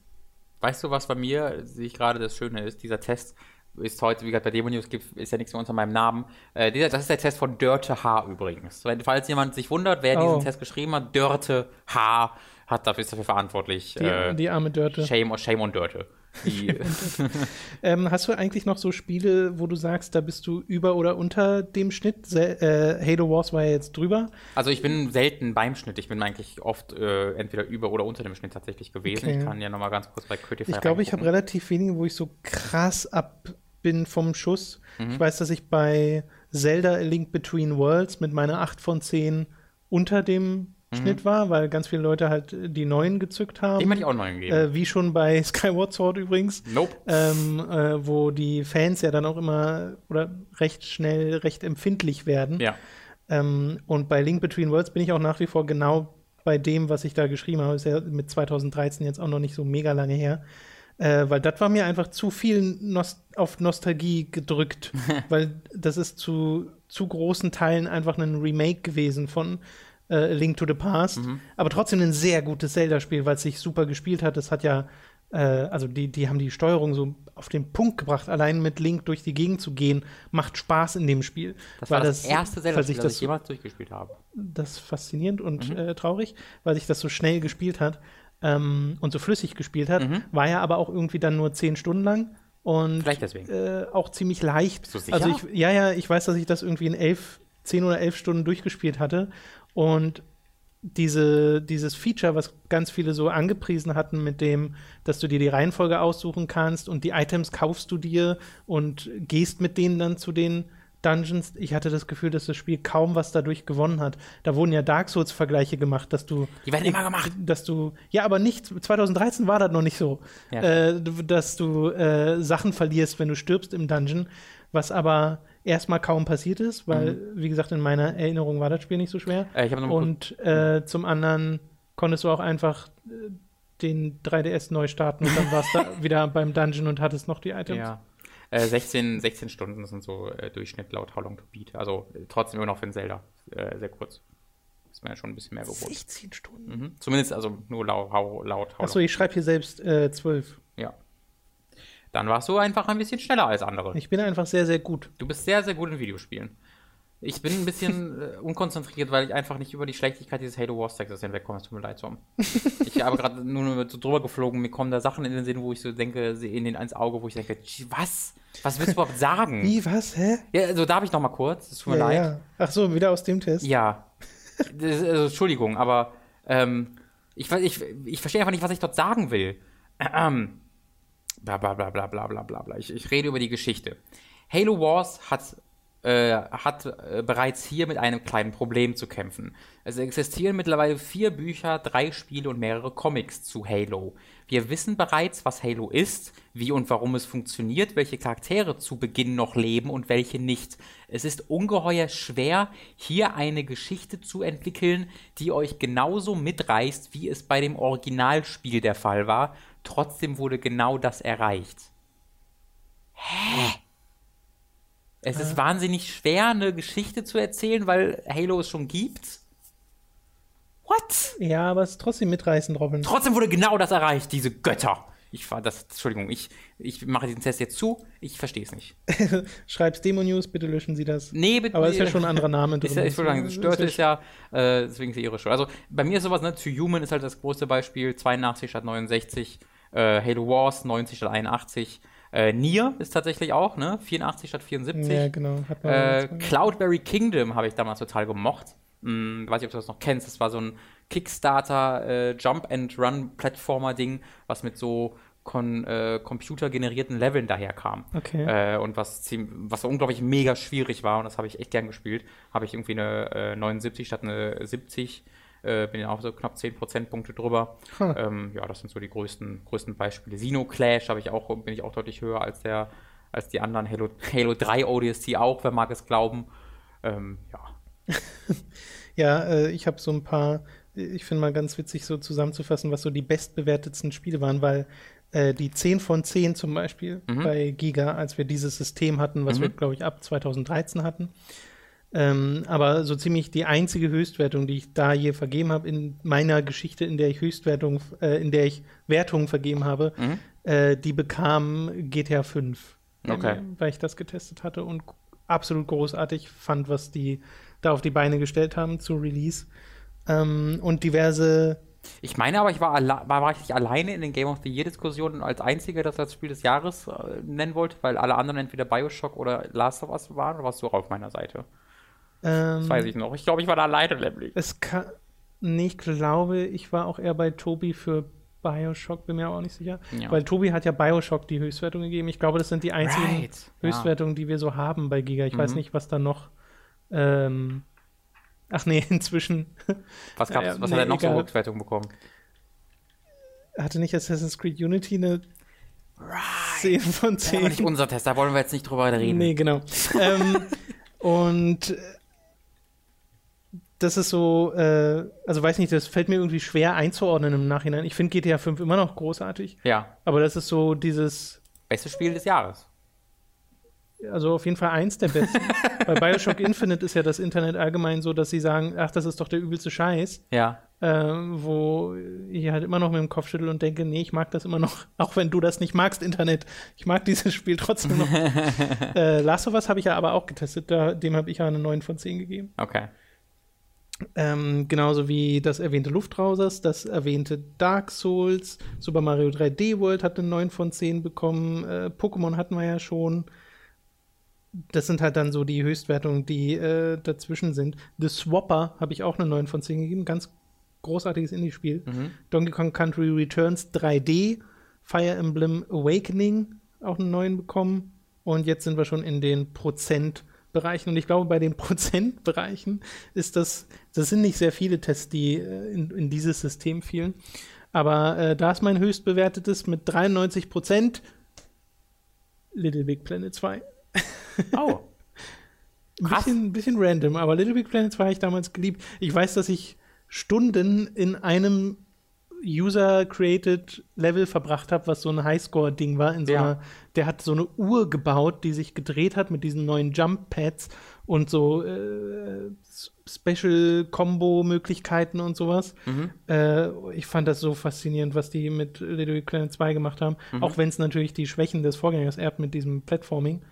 Weißt du, was bei mir, sehe ich gerade, das Schöne ist, dieser Test ist heute, wie gesagt, bei Demo News gibt, ist ja nichts mehr unter meinem Namen. Äh, dieser, das ist der Test von Dörte H. übrigens. Falls jemand sich wundert, wer Oh. diesen Test geschrieben hat, Dörte H. hat dafür, ist dafür verantwortlich. Die, äh, die arme Dörte. Shame, Shame on Dörte. Ähm, hast du eigentlich noch so Spiele, wo du sagst, da bist du über oder unter dem Schnitt? Se äh, Halo Wars war ja jetzt drüber. also ich bin selten beim Schnitt. Ich bin eigentlich oft äh, entweder über oder unter dem Schnitt tatsächlich gewesen. Okay. Ich kann ja noch mal ganz kurz bei Critify Ich glaube, ich habe relativ wenige, wo ich so krass ab bin vom Schuss. Mhm. Ich weiß, dass ich bei Zelda A Link Between Worlds mit meiner 8 von 10 unter dem Mhm. Schnitt war, weil ganz viele Leute halt äh, die neuen gezückt haben. Dem hätte ich auch neuen gegeben. äh, wie schon bei Skyward Sword übrigens. nope. Ähm, äh, wo die Fans ja dann auch immer oder recht schnell recht empfindlich werden. Ja. Ähm, und bei Link Between Worlds bin ich auch nach wie vor genau bei dem, was ich da geschrieben habe. Ist ja mit 2013 jetzt auch noch nicht so mega lange her. Äh, weil das war mir einfach zu viel Nost auf Nostalgie gedrückt. weil das ist zu, zu großen Teilen einfach ein Remake gewesen von äh, Link to the Past. Aber trotzdem ein sehr gutes Zelda-Spiel, weil es sich super gespielt hat. Das hat ja, äh, also die, die haben die Steuerung so auf den Punkt gebracht. Allein mit Link durch die Gegend zu gehen, macht Spaß in dem Spiel. Das war das, erste weil Zelda-Spiel, das das ich jemals durchgespielt habe. das ist faszinierend und Mhm. äh, traurig, weil sich das so schnell gespielt hat ähm, und so flüssig gespielt hat. Mhm. War ja aber auch irgendwie dann nur zehn Stunden lang und Vielleicht deswegen. äh, auch ziemlich leicht. Bist du sicher? Also ich, ja, ja, ich weiß, dass ich das irgendwie in elf, zehn oder elf Stunden durchgespielt hatte und diese, dieses Feature, was ganz viele so angepriesen hatten, mit dem, dass du dir die Reihenfolge aussuchen kannst und die Items kaufst du dir und gehst mit denen dann zu den Dungeons. Ich hatte das Gefühl, dass das Spiel kaum was dadurch gewonnen hat. Da wurden ja Dark Souls-Vergleiche gemacht, dass du. Die werden immer gemacht. Dass du. Ja, aber nicht. 2013 war das noch nicht so. Ja. Äh, dass du äh, Sachen verlierst, wenn du stirbst im Dungeon. Was aber erstmal kaum passiert ist, weil, wie gesagt, in meiner Erinnerung war das Spiel nicht so schwer. Äh, Und äh, zum anderen konntest du auch einfach äh, den 3DS neu starten und dann warst du wieder beim Dungeon und hattest noch die Items. Ja. Äh, 16, 16 Stunden sind so äh, Durchschnitt laut How Long to Beat. Also trotzdem immer noch für ein Zelda. Sehr kurz. Ist mir ja schon ein bisschen mehr gewohnt. 16 Stunden. Mhm. Zumindest also nur laut, laut, Achso, ich schreibe hier selbst äh, 12. Dann warst du einfach ein bisschen schneller als andere. Ich bin einfach sehr, sehr gut. Du bist sehr, sehr gut in Videospielen. Ich bin ein bisschen äh, unkonzentriert, weil ich einfach nicht über die Schlechtigkeit dieses Halo Wars Textes hinwegkomme. Es tut mir leid, Tom. Ich habe gerade nur so drüber geflogen. Mir kommen da Sachen in den Sinn, wo ich so denke, sie- in den ins Auge, wo ich denke, "Tsch, was? Was willst du überhaupt sagen? Wie, was, hä? Ja, also darf ich noch mal kurz? Es tut mir Ja, leid. ja. Ach so, wieder aus dem Test. Ja. Das, also, Entschuldigung, aber ähm, ich, ich, ich verstehe einfach nicht, was ich dort sagen will. Ähm, bla bla bla bla bla bla bla. Ich, ich rede über die Geschichte. Halo Wars hat, äh, hat äh, bereits hier mit einem kleinen Problem zu kämpfen. Es existieren mittlerweile vier Bücher, drei Spiele und mehrere Comics zu Halo. Wir wissen bereits, was Halo ist, wie und warum es funktioniert, welche Charaktere zu Beginn noch leben und welche nicht. Es ist ungeheuer schwer, hier eine Geschichte zu entwickeln, die euch genauso mitreißt, wie es bei dem Originalspiel der Fall war. Trotzdem wurde genau das erreicht. Hä? Es ist wahnsinnig schwer, eine Geschichte zu erzählen, weil Halo es schon gibt. What? Ja, aber es ist trotzdem mitreißend, Robin. Trotzdem wurde genau das erreicht, diese Götter. Ich war das, Entschuldigung, ich, ich mache diesen Test jetzt zu, ich verstehe es nicht. Schreib's Demo News, bitte löschen Sie das. Nee, bitte. Aber ist ja schon ein anderer Name drin. Ist ja, ich würde sagen, Ist Störte ja ist ja, äh, deswegen ist ja ihre Schuld. Also bei mir ist sowas, ne, To Human ist halt das größte Beispiel, 82 statt 69, äh, Halo Wars 90 statt 81, äh, Nier ist tatsächlich auch, ne, 84 statt 74. Ja, genau. Äh, Cloudberry Kingdom habe ich damals total gemocht. Hm, weiß nicht, ob du das noch kennst. Das war so ein Kickstarter äh, Jump-and-Run-Plattformer-Ding, was mit so kon äh, computergenerierten Leveln daherkam. Okay. Äh, und was, ziemlich, was unglaublich mega schwierig war. Und das habe ich echt gern gespielt. Habe ich irgendwie eine äh, 79 statt eine 70. Äh, bin ja auch so knapp 10 Prozentpunkte drüber. Huh. Ähm, ja, das sind so die größten, größten Beispiele. Sino Clash habe ich auch, bin ich auch deutlich höher als der, als die anderen. Halo, Halo 3 ODST auch, wer mag es glauben. Ähm, ja. Ja, äh, ich habe so ein paar, ich finde mal ganz witzig, so zusammenzufassen, was so die bestbewertetsten Spiele waren, weil äh, die 10 von 10 zum Beispiel Mhm. bei Giga, als wir dieses System hatten, was Mhm. wir, glaube ich, ab 2013 hatten. Ähm, aber so ziemlich die einzige Höchstwertung, die ich da je vergeben habe in meiner Geschichte, in der ich Höchstwertung, äh, in der ich Wertungen vergeben habe, Mhm. äh, die bekam GTA 5. Okay. Ähm, Weil ich das getestet hatte und absolut großartig fand, was die da auf die Beine gestellt haben zu Release. Ähm, und diverse Ich meine aber, ich war, war, war ich nicht alleine in den Game of the Year-Diskussionen als einziger, das als Spiel des Jahres äh, nennen wollte, weil alle anderen entweder Bioshock oder Last of Us waren, oder warst du auch auf meiner Seite? Ähm, Das weiß ich noch. Ich glaube, ich war da alleine nämlich. Es kann. Nee, ich glaube, ich war auch eher bei Tobi für Bioshock, bin mir auch nicht sicher. Ja. Weil Tobi hat ja Bioshock die Höchstwertung gegeben. Ich glaube, das sind die einzigen Right. Höchstwertungen, die wir so haben bei Giga. Ich weiß Mhm. nicht, was da noch. Ähm, ach nee, inzwischen Was, gab's, Ja, was nee, hat er noch so egal. Rückwertung bekommen? hatte nicht Assassin's Creed Unity eine 10 von Das war 10. nicht unser Test, da wollen wir jetzt nicht drüber reden. Nee, genau. ähm, und äh, das ist so, äh, also weiß nicht, das fällt mir irgendwie schwer einzuordnen im Nachhinein. Ich finde GTA 5 immer noch großartig, Ja, aber das ist so dieses, bestes Spiel des Jahres. also auf jeden Fall eins der besten. Bei Bioshock Infinite ist ja das Internet allgemein so, dass sie sagen, ach, das ist doch der übelste Scheiß, Ja. äh, wo ich halt immer noch mit dem Kopf schüttel und denke, nee, ich mag das immer noch, auch wenn du das nicht magst, Internet. Ich mag dieses Spiel trotzdem noch. äh, Last of Us habe ich ja aber auch getestet, da, dem habe ich ja eine 9 von 10 gegeben. Okay. Ähm, genauso wie das erwähnte Luftrausers, das erwähnte Dark Souls, Super Mario 3D World hat eine 9 von 10 bekommen, äh, Pokémon hatten wir ja schon. Das sind halt dann so die Höchstwertungen, die äh, dazwischen sind. The Swapper habe ich auch eine 9 von 10 gegeben, ganz großartiges Indie-Spiel. Mhm. Donkey Kong Country Returns 3D, Fire Emblem Awakening auch eine 9 bekommen. Und jetzt sind wir schon in den Prozentbereichen. Und ich glaube, bei den Prozentbereichen ist das, das sind nicht sehr viele Tests, die äh, in, in dieses System fielen. Aber äh, da ist mein höchst bewertetes mit 93 Prozent Little Big Planet 2. Oh. Ein bisschen, bisschen random, aber Little Big Planet 2 habe ich damals geliebt. Ich weiß, dass ich Stunden in einem User-Created Level verbracht habe, was so ein Highscore-Ding war. In so Ja. einer, der hat so eine Uhr gebaut, die sich gedreht hat mit diesen neuen Jump-Pads und so äh, S- Special-Combo-Möglichkeiten und sowas. Mhm. Äh, ich fand das so faszinierend, was die mit Little Big Planet 2 gemacht haben. Mhm. Auch wenn es natürlich die Schwächen des Vorgängers erbt mit diesem Platforming.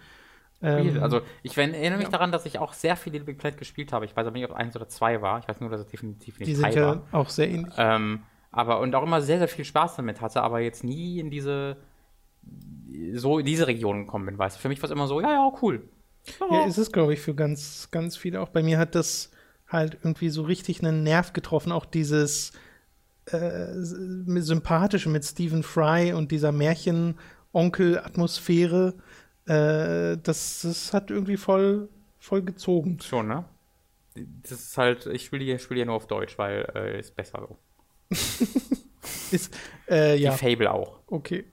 Ähm, also, ich erinnere mich ja. daran, dass ich auch sehr viel Little Big Planet gespielt habe. Ich weiß aber nicht, ob eins oder zwei war. Ich weiß nur, dass es definitiv nicht die sind war. ja auch sehr ähnlich. Ähm, aber und auch immer sehr, sehr viel Spaß damit hatte, aber jetzt nie in diese so in diese Region gekommen bin, weißt du. Für mich war es immer so, ja, ja, cool. Ja, ist es, glaube ich, für ganz, ganz viele auch. Bei mir hat das halt irgendwie so richtig einen Nerv getroffen. Auch dieses äh, Sympathische mit Stephen Fry und dieser Märchen-Onkel-Atmosphäre. Äh, das, das hat irgendwie voll, voll gezogen. Schon, ne? Das ist halt, ich spiele hier, spiele hier nur auf Deutsch, weil äh, ist besser so. Ist, äh, ja, Die Fable auch. okay.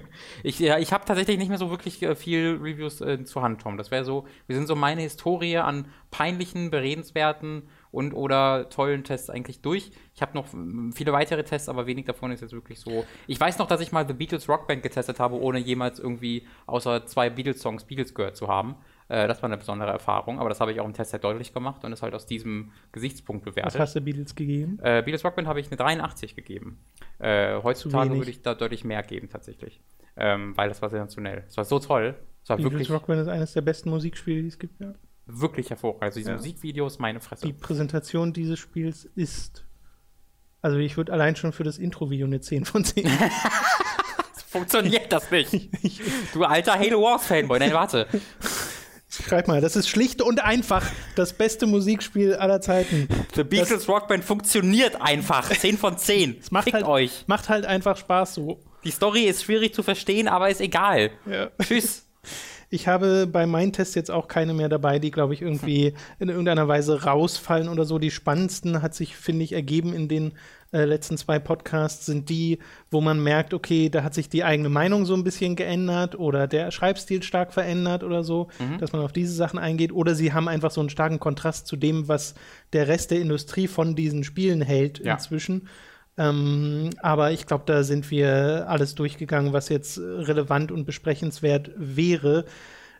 Ich, ja, ich habe tatsächlich nicht mehr so wirklich äh, viel Reviews äh, zur Hand, Tom. Das wäre so, wir sind so meine Historie an peinlichen, beredenswerten und oder tollen Tests eigentlich durch. Ich habe noch viele weitere Tests, aber wenig davon ist jetzt wirklich so. Ich weiß noch, dass ich mal The Beatles Rockband getestet habe, ohne jemals irgendwie außer zwei Beatles-Songs Beatles gehört zu haben. Äh, das war eine besondere Erfahrung, aber das habe ich auch im Test halt deutlich gemacht und ist halt aus diesem Gesichtspunkt Was bewertet. hast du Beatles gegeben? Äh, Beatles Rockband habe ich eine 83 gegeben. Äh, heutzutage würde ich da deutlich mehr geben, tatsächlich. Ähm, weil das war sensationell. Es war so toll. Es war Beatles wirklich, Rockband ist eines der besten Musikspiele, die es gibt. Ja. wirklich hervorragend. Also diese Ja. Musikvideos, meine Fresse. Die Präsentation dieses Spiels ist. Also ich würde allein schon für das Intro-Video eine 10 von 10. Funktioniert das nicht? du alter Halo Wars Fanboy. Nein, warte. Schreib mal, das ist schlicht und einfach das beste Musikspiel aller Zeiten. The Beatles Rockband funktioniert einfach. 10 von 10. Es macht Fickt halt, euch. macht halt einfach Spaß so. Die Story ist schwierig zu verstehen, aber ist egal. Ja. Tschüss. Ich habe bei meinen Tests jetzt auch keine mehr dabei, die, glaube ich, irgendwie in irgendeiner Weise rausfallen oder so. Die spannendsten hat sich, finde ich, ergeben in den äh, letzten zwei Podcasts, sind die, wo man merkt, okay, da hat sich die eigene Meinung so ein bisschen geändert oder der Schreibstil stark verändert oder so, dass man auf diese Sachen eingeht. Oder sie haben einfach so einen starken Kontrast zu dem, was der Rest der Industrie von diesen Spielen hält Ja. inzwischen. Ähm, aber ich glaube, da sind wir alles durchgegangen, was jetzt relevant und besprechenswert wäre.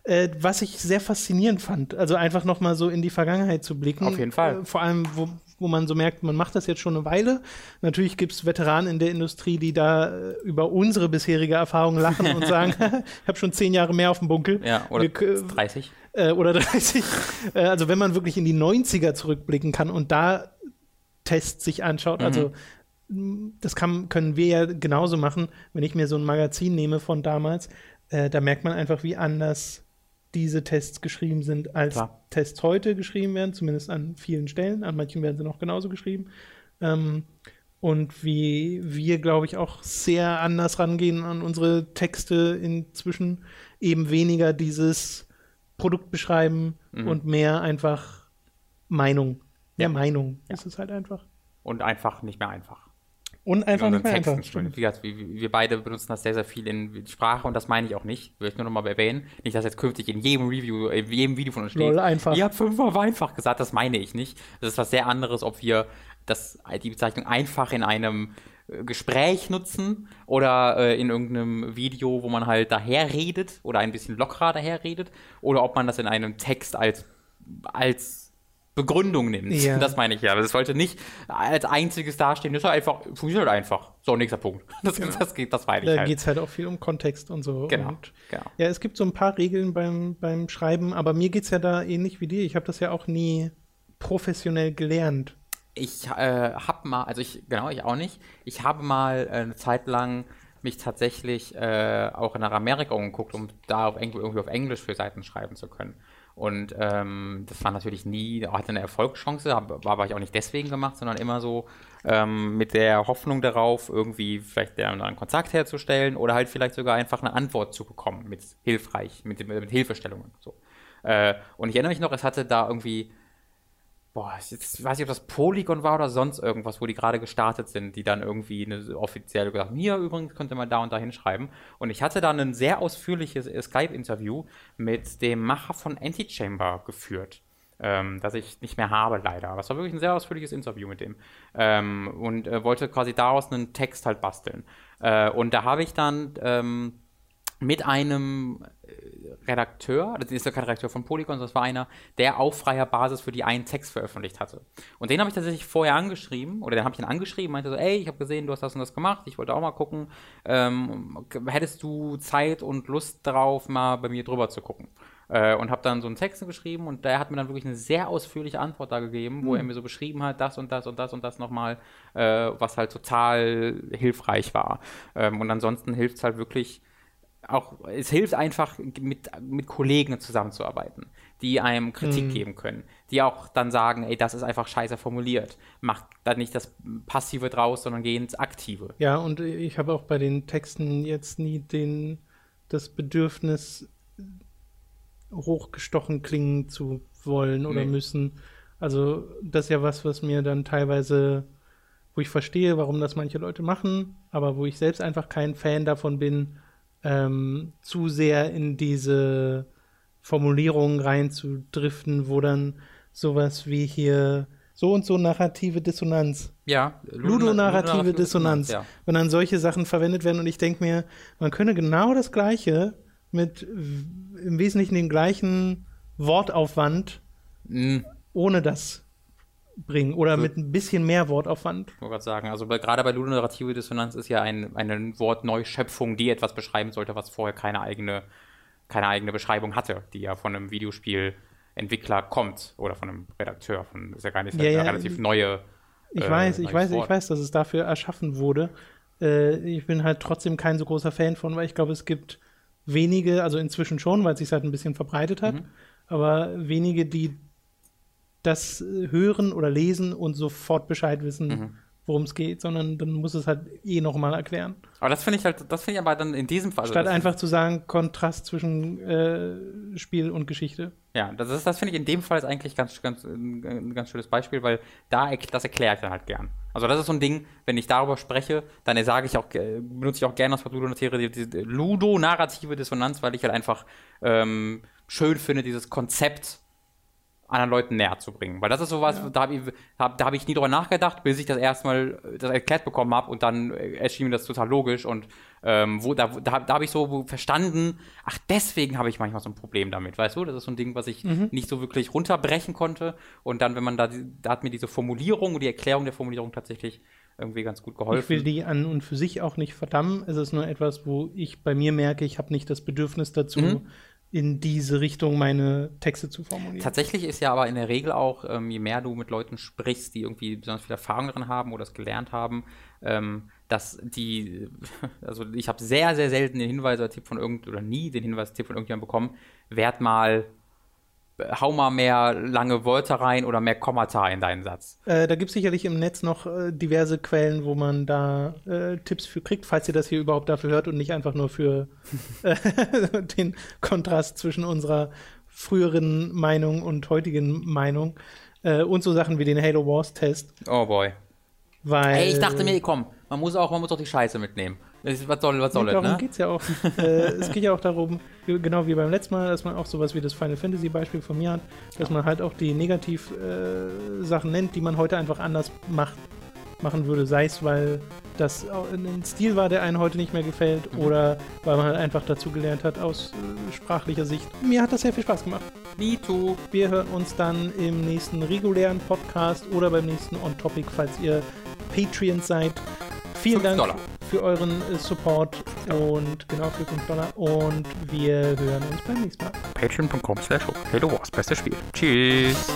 Äh, was ich sehr faszinierend fand, also einfach noch mal so in die Vergangenheit zu blicken. Auf jeden Fall. Äh, vor allem, wo, wo man so merkt, man macht das jetzt schon eine Weile. Natürlich gibt es Veteranen in der Industrie, die da äh, über unsere bisherige Erfahrung lachen und sagen, ich habe schon zehn Jahre mehr auf dem Bunkel. Ja, oder Wir k- 30. äh, oder 30. Äh, also wenn man wirklich in die 90er zurückblicken kann und da Tests sich anschaut, Mhm. also das kann, können wir ja genauso machen, wenn ich mir so ein Magazin nehme von damals, äh, da merkt man einfach, wie anders diese Tests geschrieben sind, als Klar. Tests heute geschrieben werden, zumindest an vielen Stellen. An manchen werden sie noch genauso geschrieben. Ähm, und wie wir, glaube ich, auch sehr anders rangehen an unsere Texte inzwischen. Eben weniger dieses Produkt beschreiben Mhm. und mehr einfach Meinung. Mehr Ja. Meinung Ja. ist es halt einfach. Und einfach nicht mehr einfach. Und einfach in nicht mehr Texten. einfach. stimmt. Wie gesagt, wir, wir beide benutzen das sehr, sehr viel in Sprache und das meine ich auch nicht. Will ich nur noch mal erwähnen. Nicht, dass jetzt künftig in jedem Review, in jedem Video von uns steht. Lol, einfach. Ihr habt fünfmal einfach gesagt, das meine ich nicht. Das ist was sehr anderes, ob wir das, die Bezeichnung einfach in einem äh, Gespräch nutzen oder äh, in irgendeinem Video, wo man halt daherredet oder ein bisschen lockerer daherredet oder ob man das in einem Text als, als Begründung nimmt. Ja. Das meine ich ja. Das sollte nicht als einziges dastehen. Das ist halt einfach, funktioniert halt einfach. So, nächster Punkt. Das, das geht, das meine ich Da halt. geht es halt auch viel um Kontext und so. Genau, Und genau. Ja, es gibt so ein paar Regeln beim, beim Schreiben, aber mir geht es ja da ähnlich wie dir. Ich habe das ja auch nie professionell gelernt. Ich äh, habe mal, also ich, genau, ich auch nicht. Ich habe mal eine Zeit lang mich tatsächlich äh, auch nach Amerika umgeguckt, um da auf Engl irgendwie auf Englisch für Seiten schreiben zu können. Und ähm, das war natürlich nie, hatte eine Erfolgschance, war aber ich auch nicht deswegen gemacht, sondern immer so ähm, mit der Hoffnung darauf, irgendwie vielleicht einen Kontakt herzustellen oder halt vielleicht sogar einfach eine Antwort zu bekommen mit hilfreich, mit, mit Hilfestellungen. So. Äh, und ich erinnere mich noch, es hatte da irgendwie Boah, ich jetzt weiß nicht, ob das Polygon war oder sonst irgendwas, wo die gerade gestartet sind, die dann irgendwie eine offizielle gesagt haben, hier übrigens könnte man da und da hinschreiben. Und ich hatte dann ein sehr ausführliches äh, Skype-Interview mit dem Macher von Antichamber geführt. Ähm, das ich nicht mehr habe, leider. Aber es war wirklich ein sehr ausführliches Interview mit dem. Ähm, und äh, wollte quasi daraus einen Text halt basteln. Äh, und da habe ich dann ähm, mit einem äh, Redakteur, das ist ja kein Redakteur von Polygon, das war einer, der auf freier Basis für die einen Text veröffentlicht hatte. Und den habe ich tatsächlich vorher angeschrieben, oder den habe ich dann angeschrieben, meinte so, ey, ich habe gesehen, du hast das und das gemacht, ich wollte auch mal gucken, ähm, hättest du Zeit und Lust darauf, mal bei mir drüber zu gucken? Äh, und habe dann so einen Text geschrieben und der hat mir dann wirklich eine sehr ausführliche Antwort da gegeben, wo er mir so beschrieben hat, das und das und das und das nochmal, äh, was halt total hilfreich war. Ähm, und ansonsten hilft es halt wirklich, auch, es hilft einfach, mit, mit Kollegen zusammenzuarbeiten, die einem Kritik geben können, die auch dann sagen, ey, das ist einfach scheiße formuliert. Macht dann nicht das Passive draus, sondern geh ins Aktive. Ja, und ich habe auch bei den Texten jetzt nie den, das Bedürfnis, hochgestochen klingen zu wollen oder Nee. müssen. Also, das ist ja was, was mir dann teilweise, wo ich verstehe, warum das manche Leute machen, aber wo ich selbst einfach kein Fan davon bin, ähm, zu sehr in diese Formulierungen reinzudriften, wo dann sowas wie hier so und so narrative Dissonanz Ja, ludonarrative Dissonanz. Ja. Wenn dann solche Sachen verwendet werden und ich denke mir, man könne genau das Gleiche mit im Wesentlichen dem gleichen Wortaufwand Mm, ohne das bringen oder So. mit ein bisschen mehr Wortaufwand. Ich wollte gerade sagen, also bei, gerade bei ludonarrative Dissonanz ist ja ein, eine Wortneuschöpfung, die etwas beschreiben sollte, was vorher keine eigene, keine eigene Beschreibung hatte, die ja von einem Videospielentwickler kommt oder von einem Redakteur. Von, ist ja gar nicht Ja, eine ja, relativ neue. Ich äh, weiß, ich weiß, ich Wort. weiß, dass es dafür erschaffen wurde. Äh, ich bin halt trotzdem kein so großer Fan von, weil ich glaube, es gibt wenige, also inzwischen schon, weil es sich halt ein bisschen verbreitet hat. Mhm. aber wenige, die das äh, hören oder lesen und sofort Bescheid wissen, Mhm. worum es geht, sondern dann muss es halt eh nochmal erklären. Aber das finde ich halt, das finde ich aber dann in diesem Fall. Statt einfach zu sagen, Kontrast zwischen äh, Spiel und Geschichte. Ja, das ist, das finde ich in dem Fall ist eigentlich ganz, ganz, ein ein ganz schönes Beispiel, weil da, das erkläre ich dann halt gern. Also das ist so ein Ding, wenn ich darüber spreche, dann sage ich auch, benutze ich auch gerne das Wort Ludonative, die, die Ludo-narrative Dissonanz, weil ich halt einfach ähm, schön finde, dieses Konzept anderen Leuten näher zu bringen. Weil das ist sowas, da habe ich, hab, da hab ich nie drüber nachgedacht, bis ich das erstmal äh, das erklärt bekommen habe und dann äh, erschien mir das total logisch und ähm, wo, da, da, da habe ich so verstanden, ach, deswegen habe ich manchmal so ein Problem damit, weißt du? Das ist so ein Ding, was ich nicht so wirklich runterbrechen konnte und dann, wenn man da, da hat mir diese Formulierung und die Erklärung der Formulierung tatsächlich irgendwie ganz gut geholfen. Ich will die an und für sich auch nicht verdammen. Es ist nur etwas, wo ich bei mir merke, ich habe nicht das Bedürfnis dazu, Mhm. In diese Richtung meine Texte zu formulieren. Tatsächlich ist ja aber in der Regel auch, ähm, je mehr du mit Leuten sprichst, die irgendwie besonders viel Erfahrung darin haben oder es gelernt haben, ähm, dass die, also ich habe sehr, sehr selten den Hinweis oder Tipp von irgend oder nie den Hinweis, Tipp von irgendjemandem bekommen, werd mal, hau mal mehr lange Wörter rein oder mehr Kommata in deinen Satz. Äh, da gibt es sicherlich im Netz noch äh, diverse Quellen, wo man da äh, Tipps für kriegt, falls ihr das hier überhaupt dafür hört und nicht einfach nur für äh, den Kontrast zwischen unserer früheren Meinung und heutigen Meinung. Äh, und so Sachen wie den Halo Wars Test. Oh boy. Weil, Ey, ich dachte mir, komm, man muss auch, man muss auch die Scheiße mitnehmen. Was soll, was soll Nee, das, darum ne? geht's ja auch. äh, es geht ja auch darum, genau wie beim letzten Mal, dass man auch sowas wie das Final Fantasy Beispiel von mir hat, dass man halt auch die Negativ-Sachen äh, Sachen nennt, die man heute einfach anders macht, machen würde. Sei es, weil das ein Stil war, der einem heute nicht mehr gefällt, Mhm. oder weil man halt einfach dazu gelernt hat aus äh, sprachlicher Sicht. Mir hat das sehr viel Spaß gemacht. Me too. Wir hören uns dann im nächsten regulären Podcast oder beim nächsten On-Topic, falls ihr Patreons seid. Vielen Dank Dollar. für euren äh, Support und genau für 5 Dollar und wir hören uns beim nächsten Mal. Patreon.com slash Halo Wars, bestes Spiel. Tschüss.